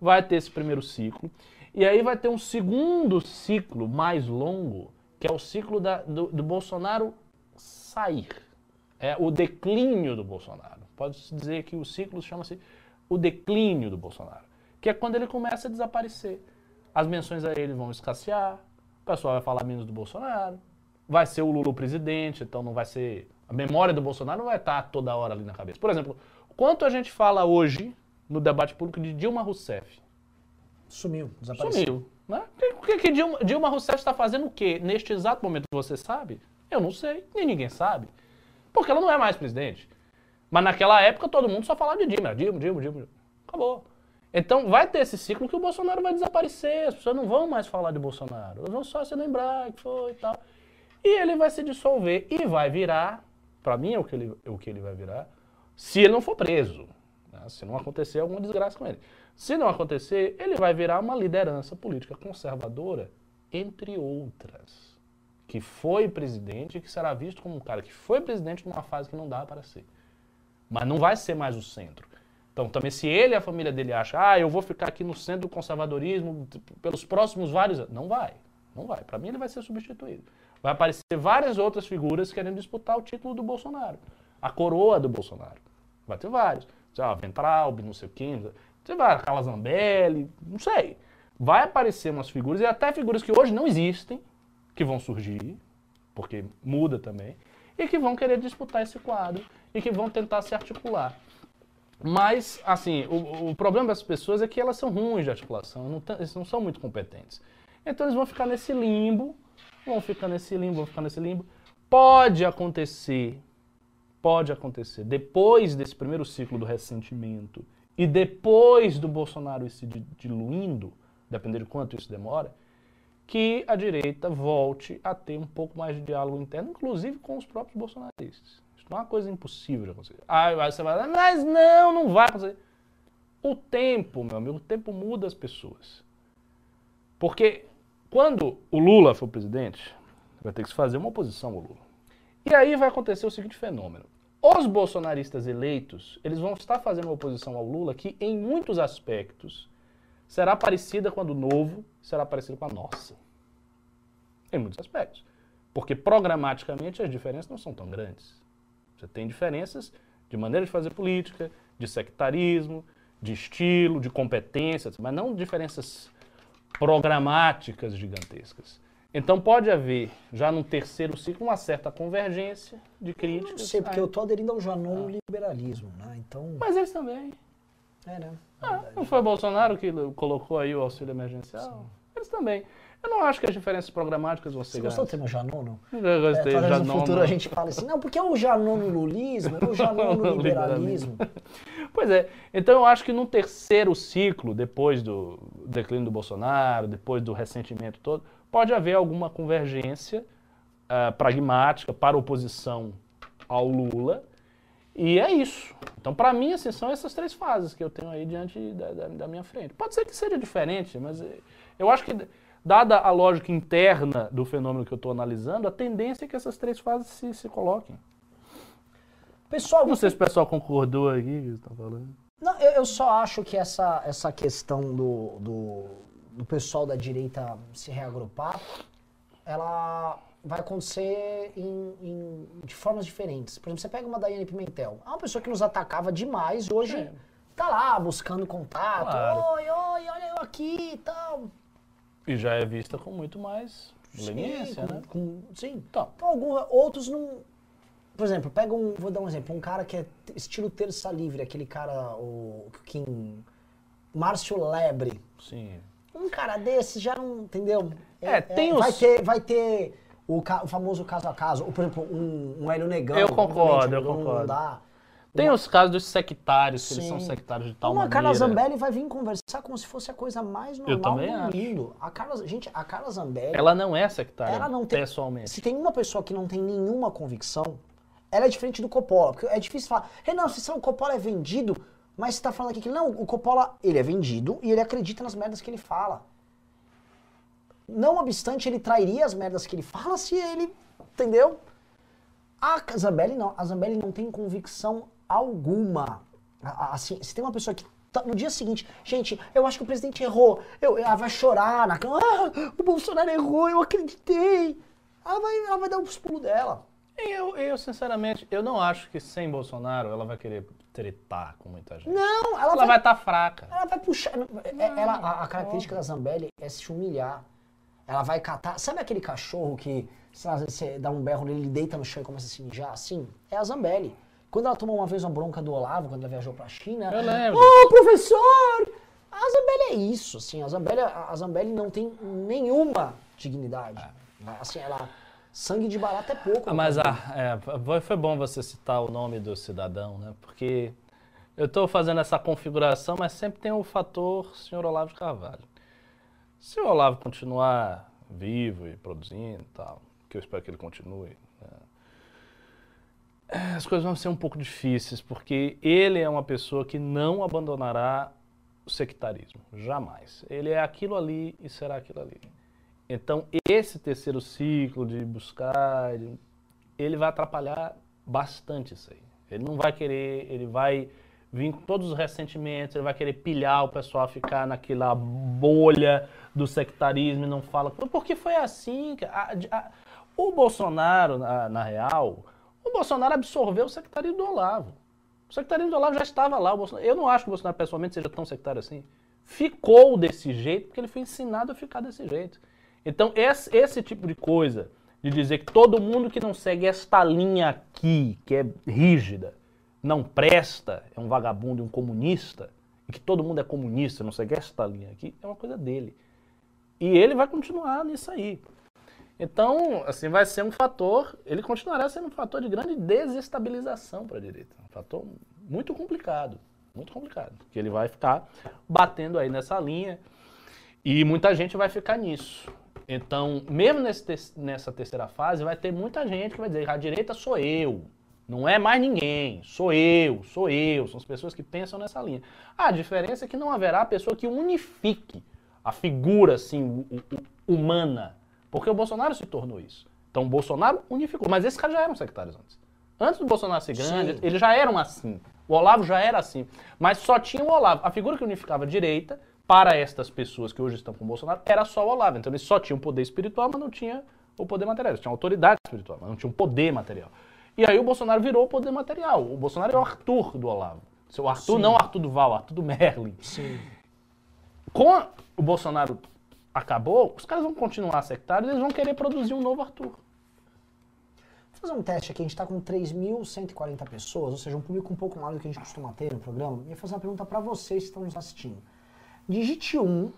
Vai ter esse primeiro ciclo. E aí vai ter um segundo ciclo mais longo, que é o ciclo da, do, do Bolsonaro sair. É o declínio do Bolsonaro. Pode-se dizer que o ciclo chama-se o declínio do Bolsonaro, que é quando ele começa a desaparecer. As menções a ele vão escassear, o pessoal vai falar menos do Bolsonaro, vai ser o Lula o presidente, então não vai ser. A memória do Bolsonaro não vai estar toda hora ali na cabeça. Por exemplo, quanto a gente fala hoje no debate público de Dilma Rousseff? Sumiu, desapareceu. Sumiu. Né? O que, que Dilma, Dilma Rousseff está fazendo o quê? Neste exato momento, você sabe? Eu não sei, nem ninguém sabe. Porque ela não é mais presidente. Mas naquela época todo mundo só falava de Dilma, Dilma, Dilma, Dilma. Acabou. Então vai ter esse ciclo que o Bolsonaro vai desaparecer, as pessoas não vão mais falar de Bolsonaro, elas vão só se lembrar que foi e tal. E ele vai se dissolver e vai virar, para mim é o que, ele, é o que ele vai virar, se ele não for preso, né? se não acontecer alguma desgraça com ele. Se não acontecer, ele vai virar uma liderança política conservadora, entre outras, que foi presidente e que será visto como um cara que foi presidente numa fase que não dá para ser. Mas não vai ser mais o centro. Então, também se ele e a família dele acham, ah, eu vou ficar aqui no centro do conservadorismo pelos próximos vários anos. Não vai. Não vai. Para mim, ele vai ser substituído. Vai aparecer várias outras figuras querendo disputar o título do Bolsonaro. A coroa do Bolsonaro. Vai ter vários. Ah, Ventralb, não sei o quê. Você vai, Carla Zambelli, não sei. Vai aparecer umas figuras, e até figuras que hoje não existem, que vão surgir, porque muda também. e que vão querer disputar esse quadro e que vão tentar se articular. Mas, assim, o, o problema dessas pessoas é que elas são ruins de articulação, não eles não são muito competentes. Então eles vão ficar nesse limbo, vão ficar nesse limbo, vão ficar nesse limbo. Pode acontecer, pode acontecer, depois desse primeiro ciclo do ressentimento e depois do Bolsonaro se diluindo, dependendo de quanto isso demora, que a direita volte a ter um pouco mais de diálogo interno, inclusive com os próprios bolsonaristas. Isso não é uma coisa impossível de acontecer. Aí você vai mas não, não vai acontecer. O tempo, meu amigo, o tempo muda as pessoas. Porque quando o Lula for presidente, vai ter que se fazer uma oposição ao Lula. E aí vai acontecer o seguinte fenômeno. Os bolsonaristas eleitos, eles vão estar fazendo uma oposição ao Lula que, em muitos aspectos, será parecida com a do novo, será parecida com a nossa. Em muitos aspectos. Porque programaticamente as diferenças não são tão grandes. Você tem diferenças de maneira de fazer política, de sectarismo, de estilo, de competências, mas não diferenças programáticas gigantescas. Então pode haver, já no terceiro ciclo, uma certa convergência de críticas. Eu não sei, porque eu estou aderindo ao Janon ah. liberalismo, né? Então... Mas eles também. É, né? Ah, não foi o Bolsonaro que colocou aí o auxílio emergencial? Sim. Eles também. Eu não acho que as diferenças programáticas vão ser Você grandes. Você gostou do termo Janon, não? Eu gostei, é, Janon. No futuro a gente fala assim, não, porque é o Janon no lulismo, é o Janon no liberalismo. pois é. Então eu acho que no terceiro ciclo, depois do declínio do Bolsonaro, depois do ressentimento todo, pode haver alguma convergência uh, pragmática para oposição ao Lula, e é isso. Então, para mim, assim, são essas três fases que eu tenho aí diante da, da, da, minha frente. Pode ser que seja diferente, mas eh, eu acho que, dada a lógica interna do fenômeno que eu estou analisando, a tendência é que essas três fases se, se coloquem. Pessoal, não sei se o pessoal concordou aqui que você está falando. Não, eu, eu, só acho que essa, essa questão do, do, do pessoal da direita se reagrupar, ela vai acontecer em, em, de formas diferentes. Por exemplo, você pega uma Daiane Pimentel. É uma pessoa que nos atacava demais e hoje é. tá lá buscando contato. Claro. Oi, oi, olha eu aqui e tal. E já é vista com muito mais leniência, né? Com, sim. Tá. Então, alguns, outros não... Por exemplo, pega um... Vou dar um exemplo. Um cara que é estilo terça livre. Aquele cara, o Kim... Márcio Lebre. Sim. Um cara desse já não... Entendeu? É, é tem é, os... Vai ter... Vai ter o, ca, o, famoso caso a caso, ou, por exemplo, um, um Hélio Negão. Eu concordo, eu concordo. Dá, tem uma... os casos dos sectários, que eles são sectários de tal uma maneira. A Carla Zambelli vai vir conversar como se fosse a coisa mais normal do acho. mundo. A Carla, gente, a Carla Zambelli... Ela não é sectária, ela não tem, pessoalmente. Se tem uma pessoa que não tem nenhuma convicção, ela é diferente do Coppola. Porque é difícil falar, Renan, se o Coppola é vendido, mas você tá falando aqui que não, o Coppola, ele é vendido e ele acredita nas merdas que ele fala. Não obstante, ele trairia as merdas que ele fala se ele. Entendeu? A Zambelli não. A Zambelli não tem convicção alguma. Assim, se tem uma pessoa que tá no dia seguinte, gente, eu acho que o presidente errou. Eu, ela vai chorar na cama. Ah, o Bolsonaro errou, eu acreditei. Ela vai, ela vai dar os pulos dela. Eu, eu, sinceramente, eu não acho que sem Bolsonaro ela vai querer tretar com muita gente. Não, ela, ela vai estar tá fraca. Ela vai puxar. É, ela, a, a característica da Zambelli é se humilhar. Ela vai catar. Sabe aquele cachorro que às vezes você dá um berro nele, ele deita no chão e começa a se mijar? Assim, é a Zambelli. Quando ela tomou uma vez uma bronca do Olavo, quando ela viajou pra China. Eu lembro. Oh, professor! A Zambelli é isso, assim. A Zambelli, a Zambelli não tem nenhuma dignidade. É. Assim, ela. Sangue de barata é pouco. Ah, mas ah, é, foi bom você citar o nome do cidadão, né? Porque eu estou fazendo essa configuração, mas sempre tem o fator senhor Olavo de Carvalho. Se o Olavo continuar vivo e produzindo e tal, que eu espero que ele continue, né, as coisas vão ser um pouco difíceis, porque ele é uma pessoa que não abandonará o sectarismo, jamais. Ele é aquilo ali e será aquilo ali. Então, esse terceiro ciclo de buscar, ele vai atrapalhar bastante isso aí. Ele não vai querer, ele vai vir com todos os ressentimentos, ele vai querer pilhar o pessoal, ficar naquela bolha do sectarismo e não fala. Porque foi assim. A, a, o Bolsonaro, na, na, real, o Bolsonaro absorveu o sectarismo do Olavo. O sectarismo do Olavo já estava lá. eu não acho que o Bolsonaro pessoalmente seja tão sectário assim. Ficou desse jeito porque ele foi ensinado a ficar desse jeito. Então, esse, esse tipo de coisa de dizer que todo mundo que não segue esta linha aqui, que é rígida, não presta, é um vagabundo, um comunista, e que todo mundo é comunista, não segue esta linha aqui, é uma coisa dele. E ele vai continuar nisso aí. Então, assim, vai ser um fator, ele continuará sendo um fator de grande desestabilização para a direita. Um fator muito complicado, muito complicado. Que ele vai ficar batendo aí nessa linha e muita gente vai ficar nisso. Então, mesmo nesse, nessa terceira fase, vai ter muita gente que vai dizer: a direita sou eu, não é mais ninguém, sou eu, sou eu. São as pessoas que pensam nessa linha. A diferença é que não haverá pessoa que unifique a figura assim, humana, porque o Bolsonaro se tornou isso. Então, o Bolsonaro unificou, mas esses caras já eram sectários antes. Antes do Bolsonaro ser grande, Sim. eles já eram assim. O Olavo já era assim. Mas só tinha o Olavo. A figura que unificava a direita para estas pessoas que hoje estão com o Bolsonaro, era só o Olavo. Então eles só tinham poder espiritual, mas não tinha o poder material. Eles tinham autoridade espiritual, mas não tinham poder material. E aí o Bolsonaro virou o poder material. O Bolsonaro é o Arthur do Olavo. O Arthur Sim. não Arthur do Val, o Arthur do Merlin. Sim. Com o Bolsonaro acabou, os caras vão continuar sectários, eles vão querer produzir um novo Arthur. Vou fazer um teste aqui, a gente está com 3.140 pessoas, ou seja, um público um pouco maior do que a gente costuma ter no programa. E fazer uma pergunta para vocês que estão nos assistindo. Digite 1 um,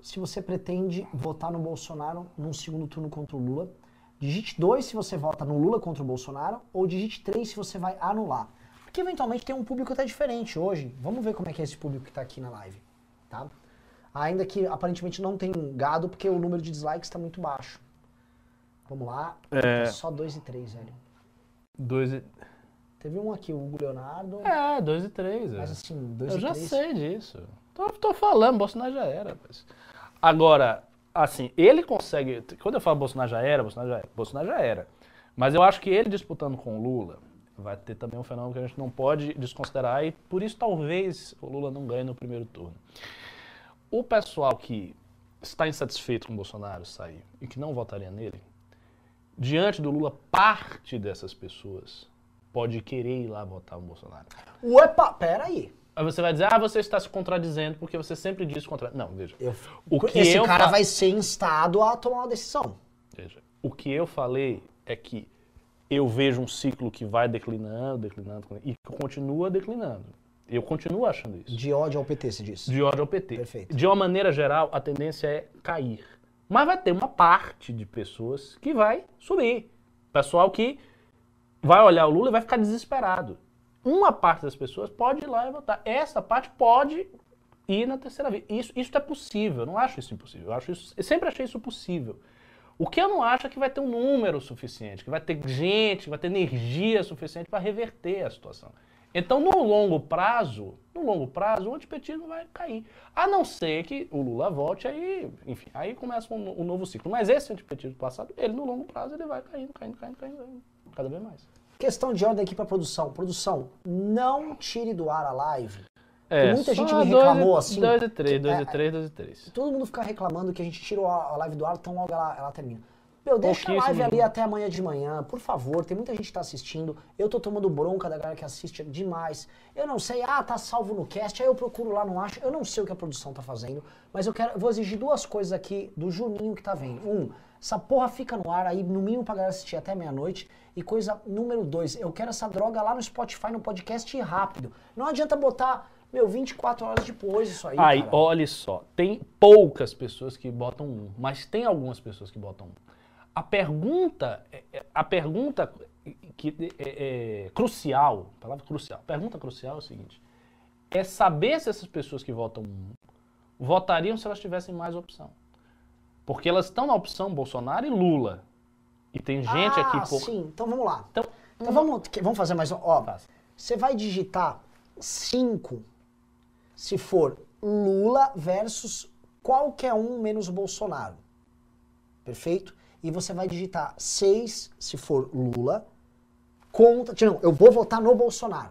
se você pretende votar no Bolsonaro num segundo turno contra o Lula. Digite 2 se você vota no Lula contra o Bolsonaro. Ou digite 3 se você vai anular. Porque eventualmente tem um público até diferente hoje. Vamos ver como é que é esse público que está aqui na live. Tá? Ainda que aparentemente não tem gado, porque o número de dislikes está muito baixo. Vamos lá. É... Só 2 e 3, velho. 2 e... Teve um aqui, o Hugo Leonardo. É, 2 e 3. Mas assim, 2 e 3. Eu já sei disso. Tô, tô falando, Bolsonaro já era. Mas... Agora, assim, ele consegue. Quando eu falo Bolsonaro já era, Bolsonaro já era. Bolsonaro já era. Mas eu acho que ele disputando com o Lula vai ter também um fenômeno que a gente não pode desconsiderar e por isso talvez o Lula não ganhe no primeiro turno. O pessoal que está insatisfeito com o Bolsonaro sair e que não votaria nele, diante do Lula, parte dessas pessoas pode querer ir lá votar no Bolsonaro. Opa, peraí. Aí você vai dizer, ah, você está se contradizendo porque você sempre diz contra. Não, veja. Eu, o que esse eu cara fa... vai ser instado a tomar uma decisão. Veja, o que eu falei é que eu vejo um ciclo que vai declinando, declinando, e que continua declinando. Eu continuo achando isso. De ódio ao PT, se diz. De ódio ao PT. Perfeito. De uma maneira geral, a tendência é cair. Mas vai ter uma parte de pessoas que vai subir. Pessoal que vai olhar o Lula e vai ficar desesperado uma parte das pessoas pode ir lá e votar. Essa parte pode ir na terceira via. Isso, isso é possível, eu não acho isso impossível. Eu, acho isso, eu sempre achei isso possível. O que eu não acho é que vai ter um número suficiente, que vai ter gente, que vai ter energia suficiente para reverter a situação. Então, no longo prazo, no longo prazo, o antipetismo vai cair. A não ser que o Lula volte, aí, enfim, aí começa um, um novo ciclo. Mas esse antipetismo passado, ele no longo prazo, ele vai caindo, caindo, caindo, caindo, cada vez mais. Questão de ordem aqui para produção. Produção, não tire do ar a live. É, muita gente me reclamou dois, assim. 2 e 3, 2 e 3, 2 e 3. Todo mundo fica reclamando que a gente tirou a live do ar, então logo ela, ela termina. Meu, deixa a live ali até amanhã de manhã, por favor. Tem muita gente que tá assistindo. Eu tô tomando bronca da galera que assiste demais. Eu não sei, ah, tá salvo no cast, aí eu procuro lá, não acho. Eu não sei o que a produção tá fazendo, mas eu quero, vou exigir duas coisas aqui do Juninho que tá vendo. Um, essa porra fica no ar aí, no mínimo pra galera assistir até meia-noite. E coisa número dois, eu quero essa droga lá no Spotify, no podcast rápido. Não adianta botar, meu, 24 horas depois isso aí. Aí, cara. olha só, tem poucas pessoas que botam um, mas tem algumas pessoas que botam um. A pergunta, é, é, a pergunta que é, é, crucial, palavra crucial, a pergunta crucial é o seguinte: é saber se essas pessoas que votam um votariam se elas tivessem mais opção. Porque elas estão na opção Bolsonaro e Lula. E tem gente ah, aqui... Por... sim. Então vamos lá. Então, então vamos, vamos fazer mais um... Ó, você vai digitar 5 se for Lula versus qualquer um menos Bolsonaro. Perfeito? E você vai digitar 6 se for Lula contra... Não, eu vou votar no Bolsonaro.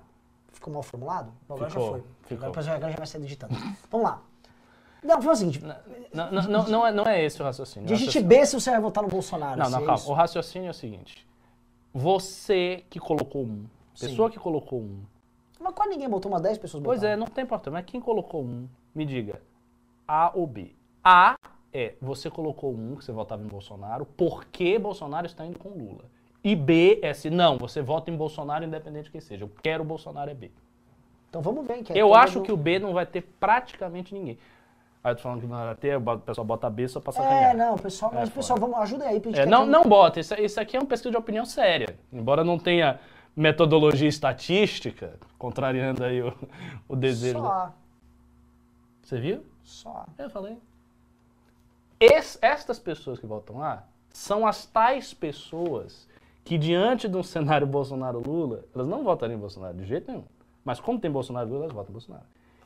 Ficou mal formulado? Agora ficou, já foi. Ficou. Agora já vai ser digitando. Vamos lá. Não, foi o seguinte. Não, não, não, não, é, não é esse o raciocínio. Digite B se você vai votar no Bolsonaro. Não, não, é calma. o raciocínio é o seguinte. Você que colocou um, pessoa Sim. que colocou um. Mas quase ninguém botou umas 10 pessoas Pois é, não tem importância. Mas quem colocou um, me diga. A ou B. A é, você colocou um, que você votava em Bolsonaro, porque Bolsonaro está indo com Lula. E B é se não, você vota em Bolsonaro independente de quem seja. Eu quero o Bolsonaro é B. Então vamos ver. Que eu acho que o B não vai ter praticamente ninguém. Aí tô falando que não vai ter, o pessoal bota B só pra sacanear. É, não, pessoal, mas é, pessoal, vamos, ajuda aí pra gente é, não, não bota, isso, isso aqui é um pesquisa de opinião séria. Embora não tenha metodologia estatística, contrariando aí o, o desejo. Só. Você viu? Só. Eu falei. Es, estas pessoas que votam lá são as tais pessoas que, diante de um cenário Bolsonaro-Lula, elas não votariam em Bolsonaro de jeito nenhum. Mas como tem Bolsonaro-Lula, elas votam em Bolsonaro.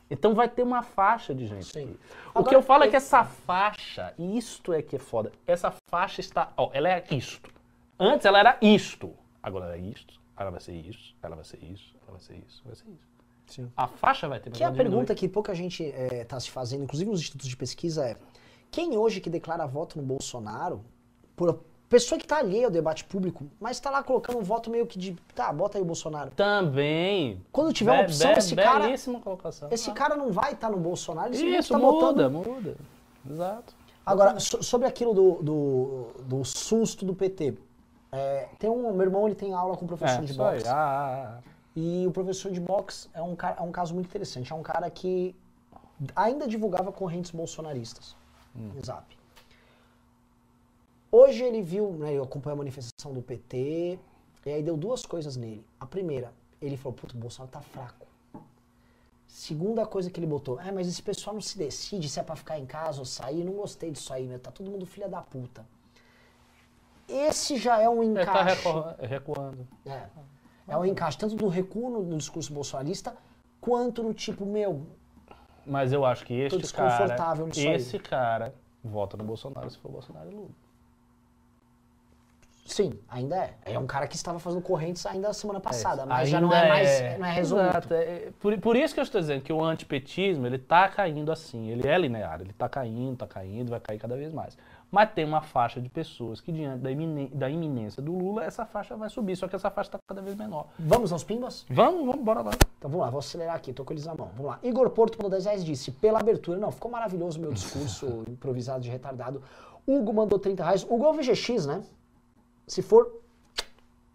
Então vai ter uma faixa de gente. Sim. O Agora, que eu falo é que essa faixa, e isto é que é foda, essa faixa está. Ó, ela é isto. Antes ela era isto. Agora ela é isto. Ela vai ser isso. Ela vai ser isso. Ela vai ser isso. Vai ser isso. Sim. A faixa vai ter Que é a pergunta que pouca gente está eh, é, se fazendo, inclusive nos institutos de pesquisa, é quem hoje que declara voto no Bolsonaro, por pessoa que está alheia ao debate público, mas está lá colocando um voto meio que de, tá, bota aí o Bolsonaro. Também. Quando tiver be, uma opção, be, esse cara, colocação. esse cara não vai estar tá no Bolsonaro, ele Isso, tá muda, botando... muda. Exato. Agora, so, sobre aquilo do, do, do, susto do PT, é, tem um, meu irmão ele tem aula com um professor é, de boxe. Ah, ah, ah. E o professor de boxe é um, é um caso muito interessante. É um cara que ainda divulgava correntes bolsonaristas hum. no Zap. Hoje ele viu, né, eu acompanho a manifestação do PT, e aí deu duas coisas nele. A primeira, ele falou, puto, o Bolsonaro tá fraco. Segunda coisa que ele botou, é, mas esse pessoal não se decide se é pra ficar em casa ou sair, não gostei disso aí, meu, tá todo mundo filha da puta. Esse já é um encaixe. Ele tá recuando. É. É um encaixe tanto do recuo no, no discurso bolsonarista, quanto no tipo, meu. Mas eu acho que este cara. Esse aí. cara vota no Bolsonaro se for Bolsonaro e Lula. Sim, ainda é. É um cara que estava fazendo correntes ainda semana passada, é, mas já não é mais é, não é Exato. É, por, por isso que eu estou dizendo que o antipetismo, ele está caindo assim, ele é linear, ele está caindo, está caindo, vai cair cada vez mais. Mas tem uma faixa de pessoas que, diante da, da iminência do Lula, essa faixa vai subir, só que essa faixa está cada vez menor. Vamos aos pimbas? Vamos, vamos, bora lá. Então vamos lá, vou acelerar aqui, tô com eles na mão. Vamos lá. Igor Porto, mandou 10 reais, disse, pela abertura, não, ficou maravilhoso o meu discurso improvisado de retardado. Hugo mandou 30 reais. Hugo é o VGX, né? Se for,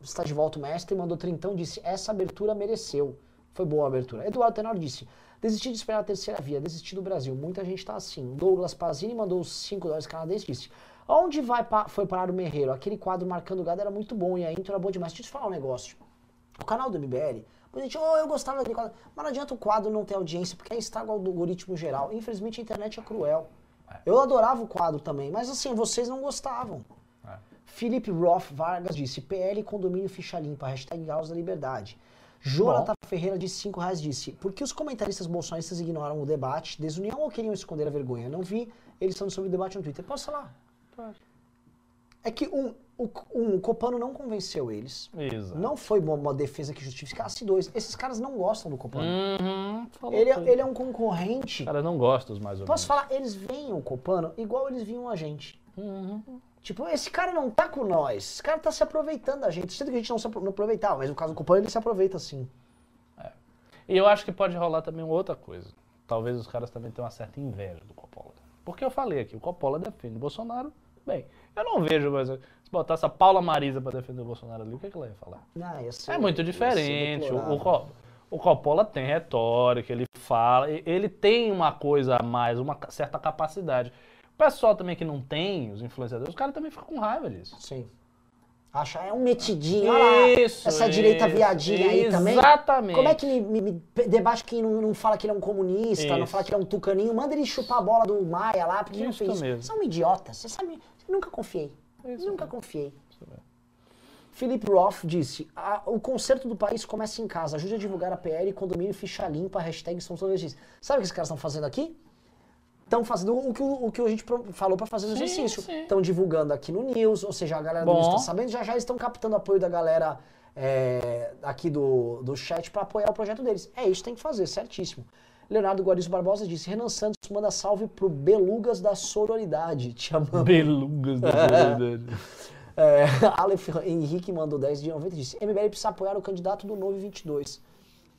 está de volta o mestre, mandou 30, disse, essa abertura mereceu. Foi boa a abertura. Eduardo Tenor disse, Desisti de esperar a terceira via, desisti do Brasil. Muita gente está assim. Douglas Pazini mandou os 5 dólares canadenses disse: Onde vai pa foi parar o Merreiro? Aquele quadro marcando o gado era muito bom e a intro era boa demais. Deixa eu te falar um negócio. O canal do MBL, a gente, oh, eu gostava daquele quadro. Mas não adianta o quadro não ter audiência, porque aí estraga o algoritmo geral. Infelizmente a internet é cruel. É. Eu adorava o quadro também, mas assim, vocês não gostavam. Felipe Roth Vargas disse: PL condomínio ficha limpa, hashtag Gauss da Liberdade. Jonathan Bom. Ferreira de 5 reais disse: Por que os comentaristas bolsonaristas ignoram o debate, desunião ou queriam esconder a vergonha? Não vi eles falando sobre o debate no Twitter. Posso falar? Pode. É que um, o, um, o Copano não convenceu eles. Exato. Não foi uma, uma defesa que justificasse. Dois, esses caras não gostam do Copano. Uhum, ele, é, ele é um concorrente. Os caras não gostam mais ou Posso falar? Eles veem o Copano igual eles viam a gente. Uhum. Tipo, esse cara não tá com nós. Esse cara tá se aproveitando da gente. Sendo que a gente não, se, aproveitava, mas no caso do Copano ele se aproveita sim. É. E eu acho que pode rolar também outra coisa. Talvez os caras também tenham uma certa inveja do Coppola. Porque eu falei aqui, o Coppola defende o Bolsonaro, bem. Eu não vejo, mas se botasse a Paula Marisa para defender o Bolsonaro ali, o que, é que ela ia falar? Ser, é muito diferente. O, o, o Coppola tem retórica, ele fala, ele tem uma coisa a mais, uma certa capacidade pessoal também que não tem, os influenciadores, os caras também ficam com raiva disso. Sim. Acha, é um metidinho, olha lá, isso, essa isso, direita viadinha aí também. Exatamente. Como é que me, me, me debate quem não, não, fala que ele é um comunista, isso. não fala que ele é um tucaninho, manda ele chupar a bola do Maia lá, porque isso não fez mesmo. Você é um idiota, você sabe, nunca confiei, isso nunca confiei. Felipe Roth disse, o conserto do país começa em casa, ajude a divulgar a PL, condomínio, ficha limpa, hashtag são todos Sabe o que esses caras estão fazendo aqui? Estão fazendo o que, o que a gente falou para fazer sim, exercício. Estão divulgando aqui no News, ou seja, a galera Bom. do News está sabendo, já já estão captando apoio da galera é, aqui do, do chat para apoiar o projeto deles. É isso que tem que fazer, certíssimo. Leonardo Guarizo Barbosa disse: Renan Santos manda salve pro Belugas da Sororidade. Te amamos. Belugas da Sororidade. é, Aleph Henrique mandou 10 de 90 e disse: MBL precisa apoiar o candidato do Novo 22.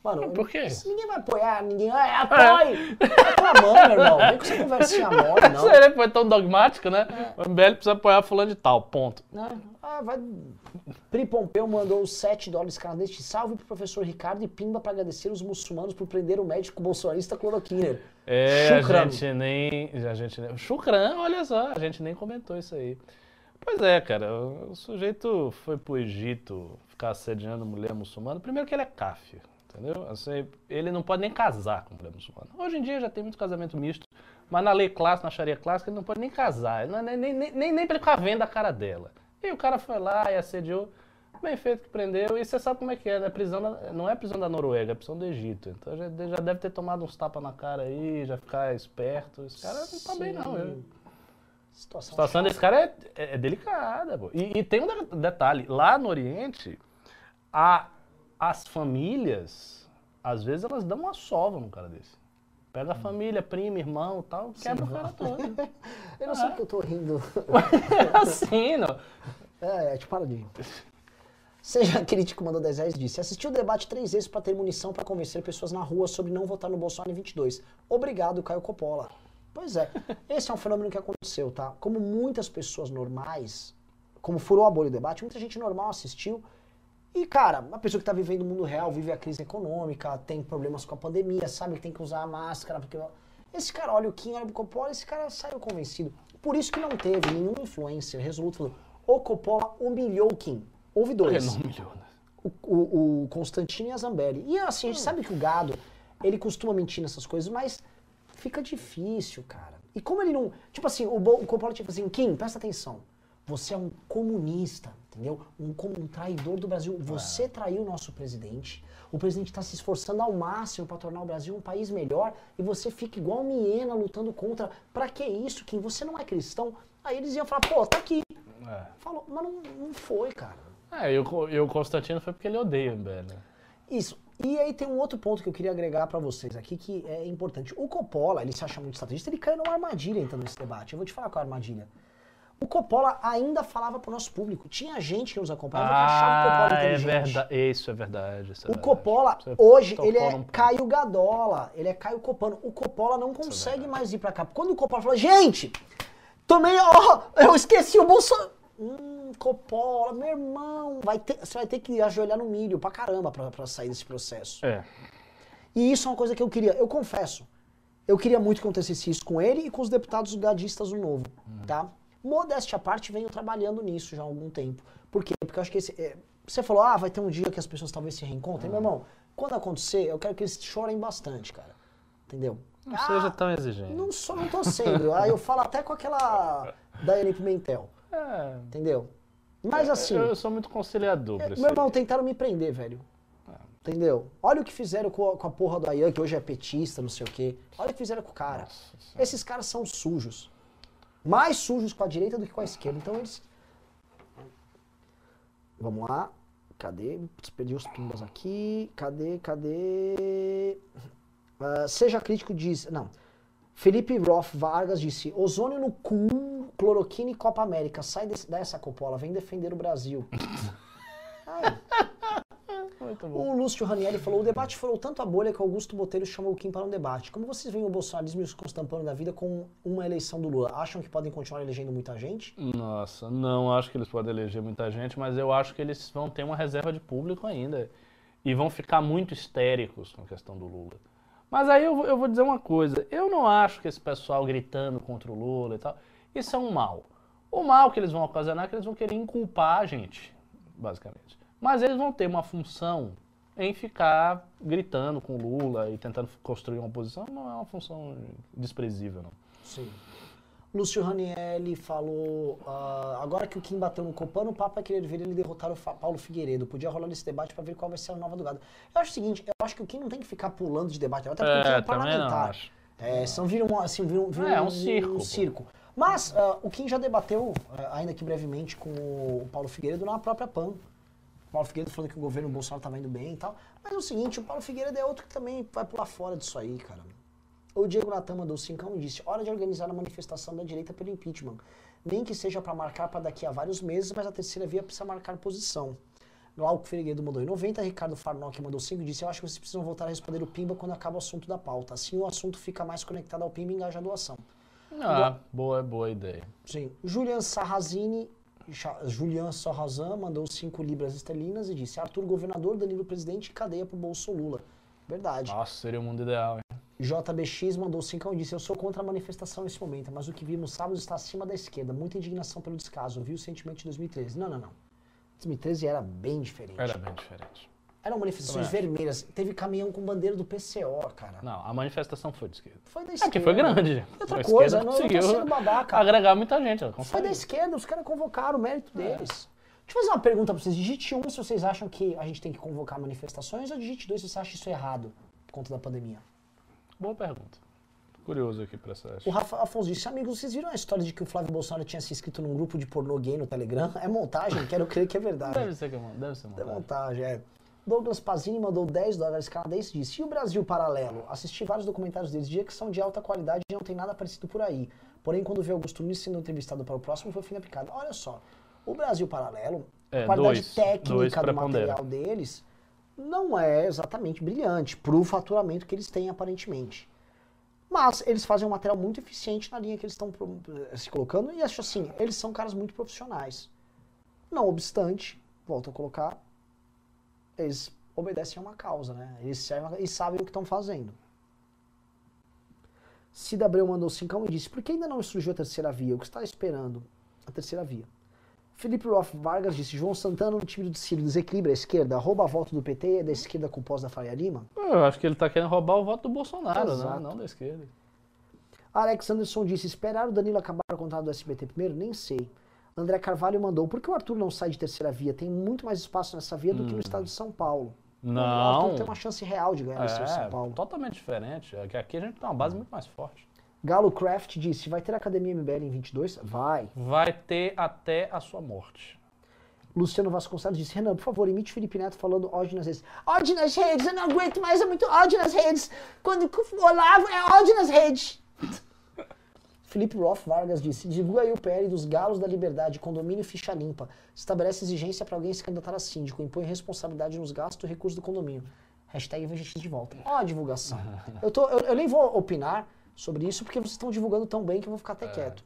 Mano, Por quê? ninguém vai apoiar, ninguém. É, apoie! É meu irmão. Vem com essa conversinha mole, não. Sério, foi tão dogmático, né? O MBL precisa apoiar fulano de tal, ponto. Né? Ah, vai. Pri Pompeu mandou os 7 dólares canadenses. Salve pro professor Ricardo e Pimba para agradecer os muçulmanos por prender o médico bolsonarista cloroquiner. É, a gente nem. A gente nem. Shukran, olha só, a gente nem comentou isso aí. Pois é, cara, o, o sujeito foi pro Egito ficar assediando mulher muçulmana. Primeiro que ele é cáfio, entendeu? Assim, ele não pode nem casar com mulher muçulmana. Hoje em dia já tem muito casamento misto, mas na lei clássica, na Sharia clássica, ele não pode nem casar, ele é nem, nem, nem, nem, pra ele ficar vendo a cara dela. E o cara foi lá e assediou. Bem feito que prendeu. E você sabe como é que é, né? Prisão da- não é prisão da Noruega, é prisão do Egito. Então já, já deve ter tomado uns tapas na cara aí, já ficar esperto. Esse cara não tá bem, não. viu? A Situação, situação desse cara é, é- é delicada. E, e tem um de- detalhe: lá no Oriente, a, as famílias, às vezes, elas dão uma sova num cara desse. Pega a família, primo, irmão tal, quebra o cara todo. Eu não sei porque eu tô rindo. É assim, não. É, é tipo, para de rir. Seja crítico, mandou 10 reais disse. Assisti o debate três vezes para ter munição para convencer pessoas na rua sobre não votar no Bolsonaro em 22. Obrigado, Caio Coppola. Pois é, esse é um fenômeno que aconteceu, tá? Como muitas pessoas normais, como furou a bolha o debate, muita gente normal assistiu. E, cara, uma pessoa que tá vivendo o mundo real, vive a crise econômica, tem problemas com a pandemia, sabe que tem que usar a máscara, porque... Esse cara olha o Kim, olha o Coppola, esse cara saiu convencido. Por isso que não teve nenhum influencer resoluto falando, o Coppola humilhou o Kim. Houve dois Ele não humilhou, né? o, o, o Constantino e a Zambelli. E assim, a gente sabe que o gado, ele costuma mentir nessas coisas, mas fica difícil, cara. E como ele não. Tipo assim, o, Bo- o Coppola tipo assim, Kim, presta atenção. Você é um comunista, entendeu? Um, um traidor do Brasil. Você traiu o nosso presidente. O presidente está se esforçando ao máximo para tornar o Brasil um país melhor e você fica igual Miena lutando contra. Pra que isso, Kim? Você não é cristão? Aí eles iam falar, pô, tá aqui. É. Falou, mas não, não foi, cara. É, e o, Co- e o Constantino foi porque ele odeia o MBL. né? Isso. E aí tem um outro ponto que eu queria agregar pra vocês aqui que é importante. O Coppola, ele se acha muito estrategista, ele caiu numa armadilha entrando nesse debate. Eu vou te falar qual é a armadilha. O Coppola ainda falava pro nosso público. Tinha gente que nos acompanhava que achava o Ah, Coppola é inteligente. verdade. Isso é verdade. isso é O verdade. Coppola, Você hoje, tocou ele é ponto. Caio Gadola. Ele é Caio Copano. O Coppola não consegue verdade. mais ir pra cá. Quando o Coppola falou, gente, tomei, ó, eu esqueci o Bolsonaro. Hum, Coppola, meu irmão, vai ter, você vai ter que ajoelhar no milho pra caramba pra, pra sair desse processo. É. E isso é uma coisa que eu queria, eu confesso. Eu queria muito que acontecesse isso com ele e com os deputados gadistas do Novo, tá? Modéstia à parte, venho trabalhando nisso já há algum tempo. Por quê? Porque eu acho que esse, é, você falou, ah, vai ter um dia que as pessoas talvez se reencontrem. Meu irmão, quando acontecer, eu quero que eles chorem bastante, cara. Entendeu? Não Ah, seja tão exigente. Não, sou, não tô sendo. Aí eu falo até com aquela Daiane Pimentel, É, entendeu? Mas assim... eu, eu sou muito conciliador É, Meu irmão, tentaram me prender, velho. Entendeu? Olha o que fizeram com a, com a porra do Ayan, que hoje é petista, não sei o quê. Olha o que fizeram com o cara. Nossa. Esses caras são sujos. Mais sujos com a direita do que com a esquerda. Então eles. Vamos lá. Cadê? Perdi os pimbas aqui. Cadê? Cadê? Ah, seja crítico, diz. Não. Felipe Roth Vargas disse: ozônio no cu, cloroquina e Copa América. Sai desse, dessa copola, vem defender o Brasil. Ai. Muito bom. O Lúcio Ranieri falou: o debate furou tanto a bolha que Augusto Botelho chamou o Kim para um debate. Como vocês veem o bolsonarismo e os constampando da vida com uma eleição do Lula? Acham que podem continuar elegendo muita gente? Nossa, não acho que eles podem eleger muita gente, mas eu acho que eles vão ter uma reserva de público ainda. E vão ficar muito histéricos com a questão do Lula. Mas aí eu, vou- eu vou dizer uma coisa: eu não acho que esse pessoal gritando contra o Lula e tal, isso é um mal. O mal que eles vão ocasionar é que eles vão querer inculpar a gente, basicamente. Mas eles vão ter uma função em ficar gritando com o Lula e tentando construir uma oposição, não é uma função desprezível, não. Sim. Lúcio Ranieri falou: ah, agora que o Kim bateu no Copano, o Papa vai querer ver ele derrotar o Fa- Paulo Figueiredo. Podia rolar esse debate para ver qual vai ser a nova do gado. Eu acho o seguinte: eu acho que o Kim não tem que ficar pulando de debate, até porque o Kim é É, parlamentar. É, são viram um- assim, viram, viram É, um um, circo, um circo. Mas ah, o Kim já debateu, ah, ainda que brevemente, com o Paulo Figueiredo na própria PAN. Paulo Figueiredo falando que o governo Bolsonaro estava indo bem e tal. Mas é o seguinte, o Paulo Figueiredo é outro que também vai pular fora disso aí, cara. O Diego Natan mandou cincão e disse: hora de organizar a manifestação da direita pelo impeachment. Nem que seja para marcar para daqui a vários meses, mas a terceira via precisa marcar posição. Glauco Ferreguedo mandou em 90, Ricardo Farnock mandou 5 e disse: Eu acho que vocês precisam voltar a responder o Pimba quando acaba o assunto da pauta. Assim o assunto fica mais conectado ao Pimba e engaja a doação. Ah, boa, boa ideia. Sim. Julian Sarrazini, Julian Sarrazin mandou 5 libras esterlinas e disse: Arthur, governador, Danilo, presidente, cadeia pro Bolso Lula. Verdade. Nossa, seria o mundo ideal, hein? JBX mandou 5 e disse: Eu sou contra a manifestação nesse momento, mas o que vimos sábado está acima da esquerda. Muita indignação pelo descaso. Viu o sentimento de 2013. Não, não, não. 2013 era bem diferente. Era bem diferente. Eram manifestações Também vermelhas. Teve caminhão com bandeira do PCO, cara. Não, a manifestação foi de esquerda. Foi da É esquerda. que foi grande. E outra A coisa, não, tô conseguiu sendo babaca. Agregar muita gente. Foi da esquerda, os caras convocaram o mérito É. deles. Deixa eu fazer uma pergunta pra vocês. Digite um se vocês acham que a gente tem que convocar manifestações, ou digite dois se você acha isso errado por conta da pandemia. Boa pergunta. Tô curioso aqui pra essa. O Rafa Afonso disse, amigos, vocês viram a história de que o Flávio Bolsonaro tinha se inscrito num grupo de pornô gay no Telegram? É montagem? Quero crer que é verdade. Deve ser, que é deve ser É montagem. montagem, é. Douglas Pazini mandou 10 dólares canadenses e disse: E o Brasil Paralelo? Assisti vários documentários deles, dia que são de alta qualidade e não tem nada parecido por aí. Porém, quando vi Augusto Nunes sendo entrevistado para o próximo, foi fim da picada. Olha só, o Brasil Paralelo, É, a qualidade dois. Dois técnica do prepondera. material deles não é exatamente brilhante pro faturamento que eles têm aparentemente. Mas eles fazem um material muito eficiente na linha que eles estão pro- se colocando e acho assim, eles são caras muito profissionais. Não obstante, volto a colocar, eles obedecem a uma causa, né? Eles servem e sabem o que estão fazendo. Cida Abreu mandou 5 e disse: Por que ainda não surgiu a terceira via? O que está esperando? A terceira via. Felipe Roth Vargas disse: João Santana no time do Ciro desequilibra a esquerda, rouba a volta do PT e é da esquerda com pós da Faria Lima? Eu acho que ele tá querendo roubar o voto do Bolsonaro, né? Não da esquerda. Alex Anderson disse: Esperar o Danilo acabar o contrato do SBT primeiro? Nem sei. André Carvalho mandou: Por que o Arthur não sai de terceira via? Tem muito mais espaço nessa via do que no estado de São Paulo. O Não. Arthur tem uma chance real de ganhar no estado de São É, Paulo. totalmente diferente. É que aqui a gente tem uma base muito mais forte. Galo Craft disse: Vai ter academia MBL em 22? Vai. Vai ter até a sua morte. Luciano Vasconcelos disse: Renan, por favor, imite Felipe Neto falando ódio nas redes. Ódio nas redes, eu não aguento mais, é muito ódio nas redes. Quando o Olavo é ódio nas redes. Felipe Roth Vargas disse: divulga aí o PL dos Galos da Liberdade, condomínio ficha limpa. Estabelece exigência para alguém se candidatar a síndico, impõe responsabilidade nos gastos e recursos do condomínio. Hashtag VGX de volta. Ó a divulgação. Eu, tô, eu, eu nem vou opinar sobre isso porque vocês estão divulgando tão bem que eu vou ficar até quieto.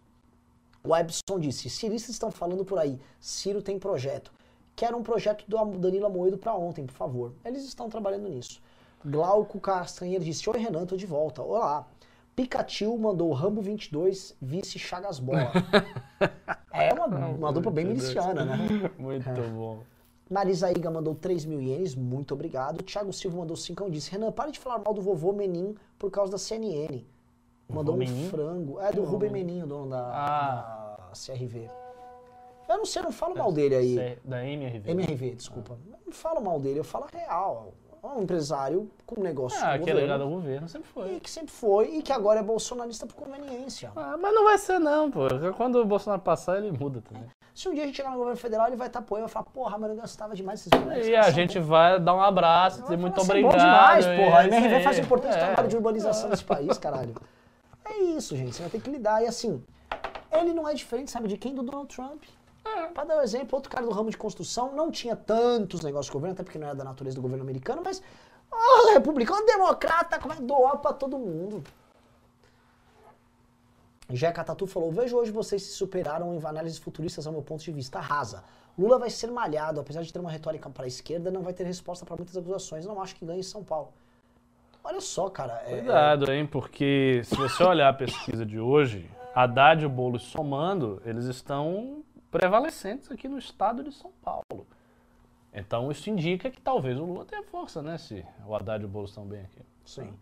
O Ebson disse: ciristas estão falando por aí, Ciro tem projeto. Quero um projeto do Danilo Amoedo para ontem, por favor. Eles estão trabalhando nisso. Glauco Castanheira disse: Oi, Renan, tô de volta. Olá. Pikachu mandou Rambo 22, vice Chagas Bola. é uma, uma dupla bem miliciana, né? Muito bom. Marisa Iga mandou 3 mil ienes, muito obrigado. Thiago Silva mandou 5 e disse: Renan, para de falar mal do vovô Menin por causa da CNN. Mandou um Menin? frango. É do Vovô Rubem Menin. O dono da, Ah. da CRV. Eu não sei, eu não falo mal dele aí. Da MRV. MRV, desculpa. Eu Não falo mal dele, eu falo real. É um empresário com negócio Ah, que é ligado ao governo, sempre E foi. que sempre foi, e que agora é bolsonarista por conveniência. Ah, mas não vai ser não, pô. Quando o Bolsonaro passar, ele muda também. Se um dia a gente chegar no governo federal, ele vai estar apoiando e vai falar, porra, mas eu gostava demais desses moleques. E a gente vai dar um abraço, dizer muito ser obrigado. bom demais, porra. A é isso MRV faz um importante É. trabalho de urbanização desse país, caralho. É isso, gente. Você vai ter que lidar. E assim, ele não é diferente, sabe, de quem? Do Donald Trump. É. Pra dar um exemplo, outro cara do ramo de construção não tinha tantos negócios o governo, até porque não era da natureza do governo americano, mas o republicano, democrata, como é doar pra todo mundo? Jeca Tatu falou: Vejo hoje vocês se superaram em análises futuristas ao meu ponto de vista. Rasa. Lula vai ser malhado, apesar de ter uma retórica para a esquerda, não vai ter resposta para muitas acusações. Não acho que ganhe em São Paulo. Olha só, cara. é- Cuidado, hein? Porque se você olhar a pesquisa de hoje, Haddad e o Boulos somando, eles estão prevalecentes aqui no estado de São Paulo. Então isso indica que talvez o Lula tenha força, né? Se o Haddad e o Boulos estão bem aqui. Sim.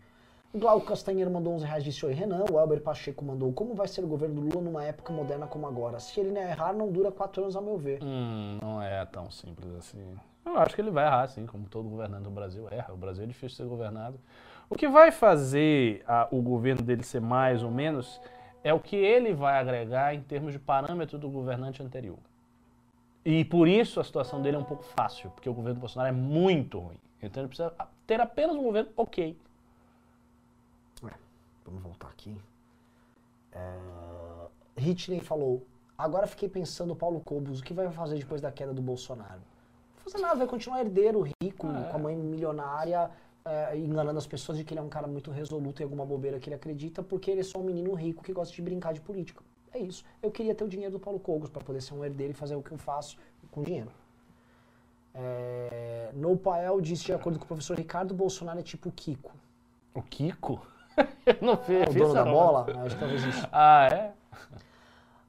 O Glauco Castanheiro mandou 11 reais, disse Oi Renan. O Elber Pacheco mandou Como vai ser o governo do Lula numa época moderna como agora? Se ele não errar, não dura quatro anos, ao meu ver. Hum, não é tão simples assim. Eu acho que ele vai errar, assim, como todo governante do Brasil erra. O Brasil é difícil de ser governado. O que vai fazer a- o governo dele ser mais ou menos é o que ele vai agregar em termos de parâmetro do governante anterior. E por isso a situação dele é um pouco fácil, porque o governo do Bolsonaro é muito ruim. Então ele precisa ter apenas um governo ok. Vamos voltar aqui. É... Hitler falou: Agora fiquei pensando, Paulo Cobos, o que vai fazer depois da queda do Bolsonaro? fazer nada, vai continuar herdeiro, rico, é. com a mãe milionária, é, enganando as pessoas de que ele é um cara muito resoluto em alguma bobeira que ele acredita, porque ele é só um menino rico que gosta de brincar de política. É isso. Eu queria ter o dinheiro do Paulo Cogos para poder ser um herdeiro e fazer o que eu faço com dinheiro. É, no Pael disse, de acordo com o professor Ricardo, Bolsonaro é tipo o Kiko. O Kiko? Eu não fiz. É o dono da essa- bola? Acho que talvez isso. Ah, é?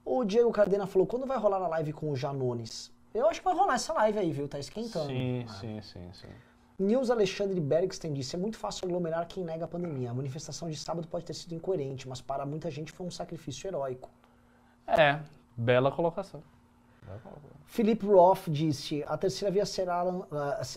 O Diego Cardena falou, quando vai rolar a live com o Janones? Eu acho que vai rolar essa live aí, viu? Tá esquentando. Sim, sim, sim, sim. Nils Alexandre Bergsten disse: é muito fácil aglomerar quem nega a pandemia. A manifestação de sábado pode ter sido incoerente, mas para muita gente foi um sacrifício heróico. É, bela colocação. Felipe Roth disse: a terceira via será, lan-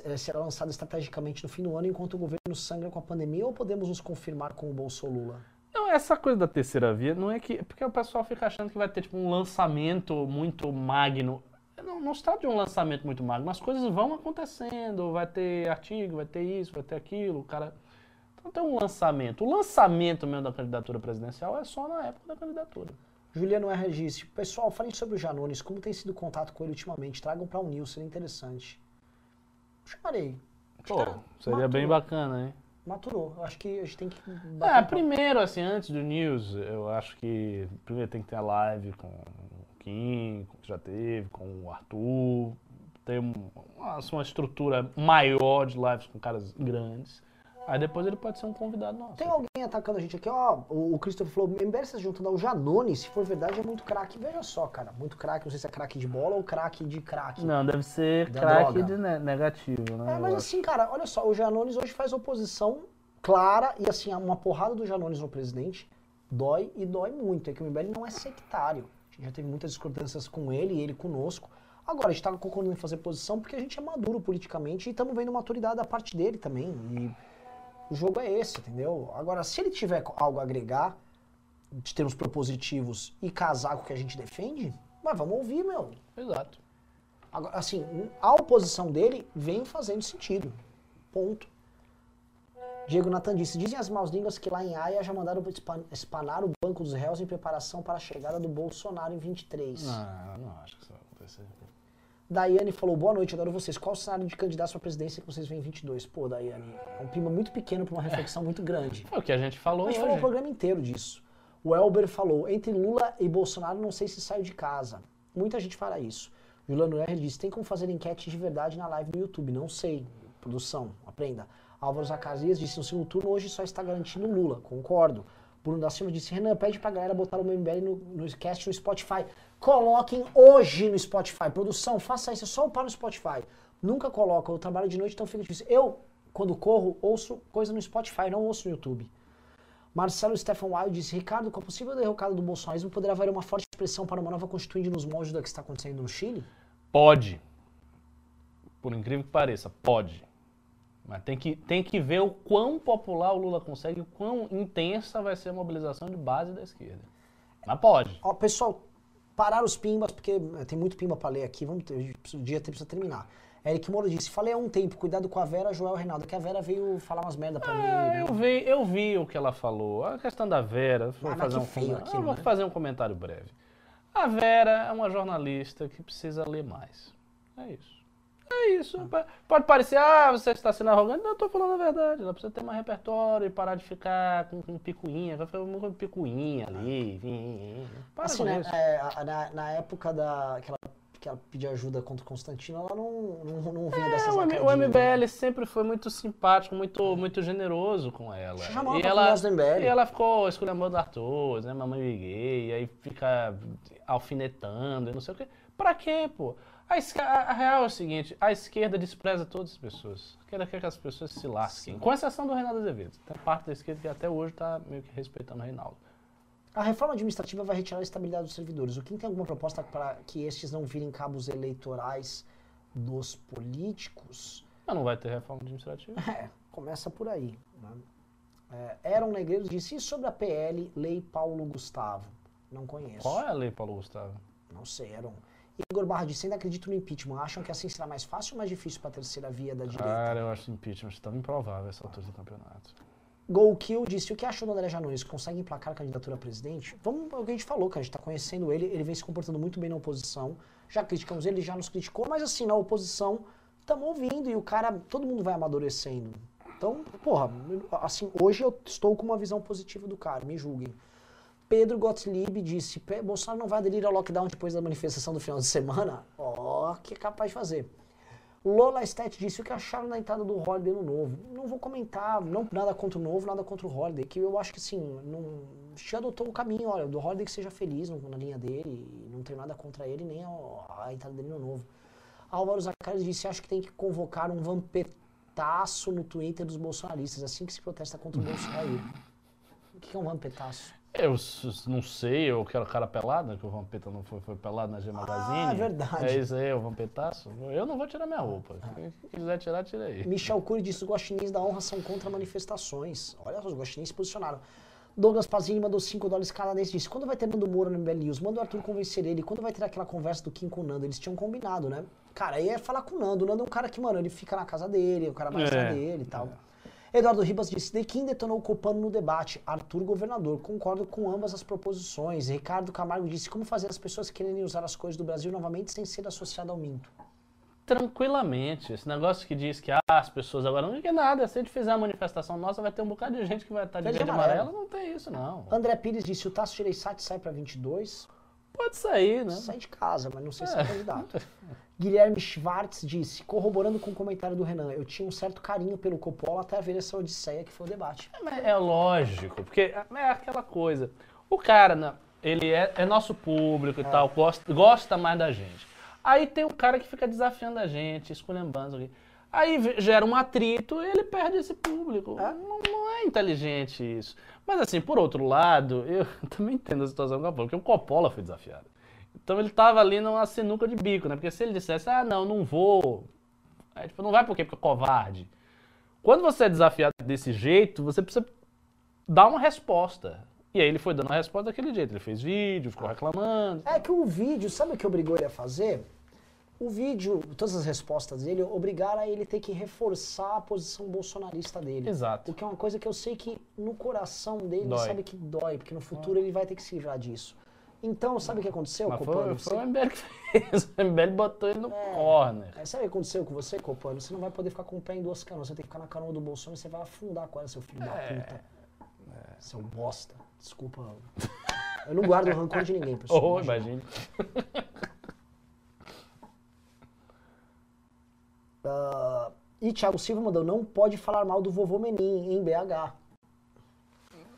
eh, será lançada estrategicamente no fim do ano, enquanto o governo sangra com a pandemia, ou podemos nos confirmar com o Bolso Lula? Não, essa coisa da terceira via não é que. Porque o pessoal fica achando que vai ter tipo, um lançamento muito magno. Não, não se trata de um lançamento muito magno, as coisas vão acontecendo, vai ter artigo, vai ter isso, vai ter aquilo, o cara. Então tem um lançamento. O lançamento mesmo da candidatura presidencial é só na época da candidatura. Juliano R. disse: pessoal, falem sobre o Janones, como tem sido o contato com ele ultimamente? Tragam para o Nils, seria interessante. Chamarei. Pô, seria maturou. bem bacana, hein? Maturou. Eu acho que a gente tem que. É, um primeiro, assim, antes do news, eu acho que primeiro tem que ter a live com Kim, que já teve, com o Arthur, ter um- uma, assim, uma estrutura maior de lives com caras grandes. Aí depois ele pode ser um convidado nosso. Tem alguém atacando a gente aqui, ó. O, Christopher falou: MBL se juntando ao Janone, se for verdade, é muito craque. Veja só, cara. Muito craque, não sei se é craque de bola ou craque de craque. Não, deve ser craque de ne- negativo, né? É, mas assim, cara, olha só, o Janones hoje faz oposição clara e assim, uma porrada do Janones no presidente dói e dói muito. É que o MBL não é sectário. Já teve muitas discordâncias com ele e ele conosco. Agora, a gente tá concordando em fazer posição porque a gente é maduro politicamente e estamos vendo maturidade da parte dele também. E o jogo é esse, entendeu? Agora, se ele tiver algo a agregar, de termos propositivos e casar com o que a gente defende, mas vamos ouvir, meu. Exato. Agora, assim, a oposição dele vem fazendo sentido. Ponto. Diego Natan disse, dizem as maus línguas que lá em Haia já mandaram espa- espanar o banco dos réus em preparação para a chegada do Bolsonaro em 23. Não, não acho que isso vai acontecer. Daiane falou, boa noite, adoro vocês. Qual o cenário de candidato à presidência que vocês veem em 22? Pô, Daiane, é um clima muito pequeno para uma reflexão muito grande. É o que a gente falou A gente hoje. falou o programa inteiro disso. O Elber falou, entre Lula e Bolsonaro não sei se saio de casa. Muita gente fala isso. Juliano R disse, tem como fazer enquete de verdade na live no YouTube? Não sei. Produção, aprenda. Álvaro Zacarias disse, no segundo turno hoje só está garantindo Lula. Concordo. Bruno da Silva disse, Renan, pede pra galera botar o MBL no, no cast no Spotify. Coloquem hoje no Spotify. Produção, faça isso, é só upar no Spotify. Nunca coloca, eu trabalho de noite, então fica difícil. Eu, quando corro, ouço coisa no Spotify, não ouço no YouTube. Marcelo Stephen Wild disse: Ricardo, com a possível derrocada do bolsonarismo, poderá haver uma forte pressão para uma nova constituinte nos moldes do que está acontecendo no Chile? Pode. Por incrível que pareça, pode. Mas tem que, tem que ver o quão popular o Lula consegue, o quão intensa vai ser a mobilização de base da esquerda. Mas pode. Ó, pessoal, parar os pimbas, porque eh, tem muito pimba para ler aqui, vamos ter, o dia precisa terminar. Eric Moura disse: Falei há um tempo, cuidado com a Vera, Joel Reinaldo, que a Vera veio falar umas merda pra mim. É, né? eu, vi, eu vi o que ela falou. A questão da Vera. Vou Ah, fazer um, feio com- aquilo, vou né? fazer um comentário breve. A Vera é uma jornalista que precisa ler mais. É isso. É isso. Pa- Pode parecer, ah, você está sendo arrogante. Não, eu estou falando a verdade. Ela precisa ter mais repertório e parar de ficar com, com picuinha. Vai ficar com picuinha ali. vim, Para Assim, né, é, na, na época da, que, ela, que ela pediu ajuda contra o Constantino, ela não, não, não vinha É, dessas o, M- o lacradinhas, né? MBL sempre foi muito simpático, muito, muito generoso com ela. Chamou e ela, do MBL? e ela ficou esculhambando Arthur, né, mamãe gay, aí fica alfinetando e não sei o quê. Pra quê, pô? A, a- a real é o seguinte, a esquerda despreza todas as pessoas. Ela quer que as pessoas se lasquem. Com exceção do Reinaldo Azevedo. Tem parte da esquerda que até hoje tá meio que respeitando o Reinaldo. A reforma administrativa vai retirar a estabilidade dos servidores. O Kim tem alguma proposta para que estes não virem cabos eleitorais dos políticos? Mas não vai ter reforma administrativa. É, começa por aí. Né? É, Aaron Negreiros disse, e sobre a PL, Lei Paulo Gustavo? Não conheço. Qual é a lei, Paulo Gustavo? Não sei, Aaron. Igor Barra disse, ainda acredito no impeachment. Acham que assim será mais fácil ou mais difícil para a terceira via da direita? Cara, eu acho impeachment tão improvável essa altura do campeonato. Golkill disse, o que achou do André Janones? Consegue emplacar a candidatura a presidente? Vamos ao que a gente falou, que a gente está conhecendo ele, ele vem se comportando muito bem na oposição. Já criticamos ele, já nos criticou, mas assim, na oposição, estamos ouvindo e o cara, todo mundo vai amadurecendo. Então, porra, assim, hoje eu estou com uma visão positiva do cara, me julguem. Pedro Gottlieb disse: Bolsonaro não vai aderir ao lockdown depois da manifestação do final de semana? Ó, oh, que é capaz de fazer. Lola Stet disse o que acharam da entrada do Holiday no novo. Não vou comentar, não nada contra o novo, nada contra o Holiday, que eu acho que assim, não, já adotou o caminho, olha, do Holiday que seja feliz na linha dele, não tem nada contra ele, nem a, a entrada dele no novo. Álvaro Zacarias disse, acho que tem que convocar um vampetaço no Twitter dos bolsonaristas, assim que se protesta contra o Bolsonaro. O que é um vampetaço? Eu não sei, eu quero cara pelado, né, que o Vampeta não foi, foi pelado na G Magazine. Ah, é verdade. É isso aí, o Vampetaço. Eu não vou tirar minha roupa. Quem quiser tirar, tira aí. Michel Cury disse: os guaxinins da honra são contra manifestações. Olha, os guaxinins se posicionaram. Douglas Pazini mandou 5 dólares canadenses disse: quando vai ter Nando Moura no MBL News? Manda o Arthur convencer ele. Quando vai ter aquela conversa do Kim com o Nando? Eles tinham combinado, né? Cara, aí é falar com o Nando. O Nando é um cara que, mano, ele fica na casa dele, o cara mais é. dele e tal. É. Eduardo Ribas disse: de quem detonou o Copano no debate? Arthur Governador. Concordo com ambas as proposições. Ricardo Camargo disse: como fazer as pessoas quererem usar as coisas do Brasil novamente sem ser associado ao minto? Tranquilamente. Esse negócio que diz que ah, as pessoas agora não quer nada. Se a gente fizer a manifestação nossa, vai ter um bocado de gente que vai estar de verde e amarelo. Não tem isso, não. André Pires disse: o Tasso Gereissati sai para 22. Pode sair, né? Sai de casa, mas não sei é. se é candidato. Guilherme Schwartz disse, corroborando com o comentário do Renan, eu tinha um certo carinho pelo Coppola até ver essa odisseia que foi o debate. É, é lógico, porque é aquela coisa. O cara, né, ele é, é nosso público e é. tal, gosta, gosta mais da gente. Aí tem um cara que fica desafiando a gente, esculhambando. Aí gera um atrito e ele perde esse público. É? Não, não, é inteligente isso. Mas assim, por outro lado, eu também entendo a situação do Coppola, porque o Coppola foi desafiado. Então ele tava ali numa sinuca de bico, né? Porque se ele dissesse, ah, não, não vou. Aí, tipo, não vai por quê? Porque é covarde. Quando você é desafiado desse jeito, você precisa dar uma resposta. E aí ele foi dando a resposta daquele jeito. Ele fez vídeo, ficou reclamando. É que o vídeo, sabe o que obrigou ele a fazer? O vídeo, todas as respostas dele obrigaram a ele ter que reforçar a posição bolsonarista dele. Exato. O que é uma coisa que eu sei que no coração dele dói. sabe que dói, porque no futuro ele vai ter que se livrar disso. Então, sabe o que aconteceu, Mas Copano? Foi, foi o MBL que fez. O MBL botou ele no é, corner. É, sabe o que aconteceu com você, Copano? Você não vai poder ficar com o pé em duas canoas. Você tem que ficar na canoa do Bolsonaro e você vai afundar com ela, seu filho é, da puta. É. Seu bosta. Desculpa. Eu não guardo rancor de ninguém, pessoal. Oh, imagine. Uh, e Thiago Silva mandou, não pode falar mal do vovô Menin em BH.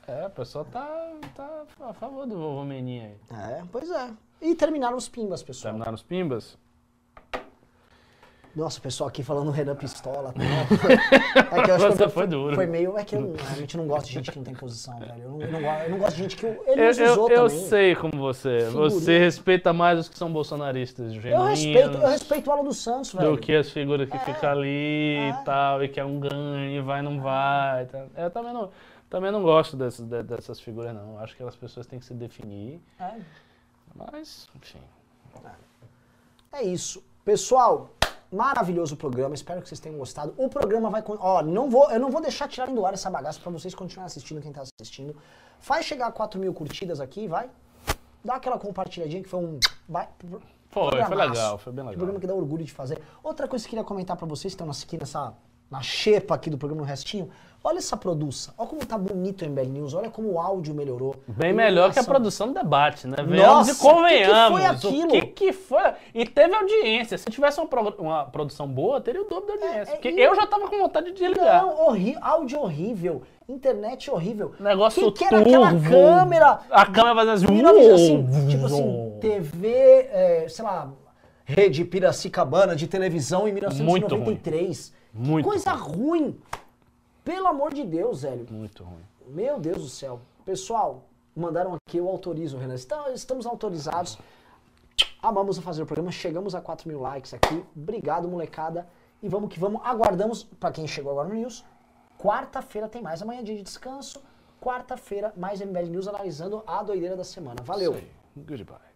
É, o pessoal tá, tá a favor do vovô Menin aí. É, pois é. E terminaram os pimbas, pessoal. Terminaram os pimbas? Nossa, o pessoal aqui falando Renan Pistola. Tá? É que eu acho que foi duro. Foi meio. É que eu, a gente não gosta de gente que não tem posição, velho. Eu não, eu não, eu não gosto de gente que. Ele eu, usou eu, também. sei como você. Figurinha. Você respeita mais os que são bolsonaristas. Eu respeito, eu respeito o Alan dos Santos, velho. Do que as figuras que é, ficam ali é. e tal, e que é um ganho, vai, não vai. Tá. Eu também não, também não gosto dessas, dessas figuras, não. Acho que as pessoas têm que se definir. É. Mas, enfim. É isso. Pessoal, Maravilhoso programa, espero que vocês tenham gostado. O programa vai. Ó, não vou, eu não vou deixar tirar do ar essa bagaça para vocês continuarem assistindo, quem tá assistindo. Faz chegar a 4 mil curtidas aqui, vai. Dá aquela compartilhadinha que foi um. Vai, foi, foi legal, foi bem legal. Um programa que dá orgulho de fazer. Outra coisa que eu queria comentar para vocês que estão aqui nessa. Na xepa aqui do programa no restinho. Olha essa produção. Olha como tá bonito o MBL News. Olha como o áudio melhorou. Bem melhor que a produção do debate, né? Venhamos Nossa, e convenhamos. O que, que foi aquilo? O que, que foi? E teve audiência. Se tivesse uma, pro... uma produção boa, teria o dobro da audiência. É, é, porque e... eu já tava com vontade de ligar. Não, horri... áudio horrível. Internet horrível. Negócio que, que era aquela câmera? A câmera fazendo assim, assim tipo assim, TV, é, sei lá, rede Piracicabana de televisão em 1993. Muito ruim. Coisa ruim. ruim. Pelo amor de Deus, velho. Muito ruim. Meu Deus do céu. Pessoal, mandaram aqui, eu autorizo, Renan. Estamos autorizados. Amamos fazer o programa. Chegamos a 4 mil likes aqui. Obrigado, molecada. E vamos que vamos. Aguardamos, para quem chegou agora no News, quarta-feira tem mais. Amanhã é dia de descanso. Quarta-feira, mais MBL News analisando a doideira da semana. Valeu. Goodbye.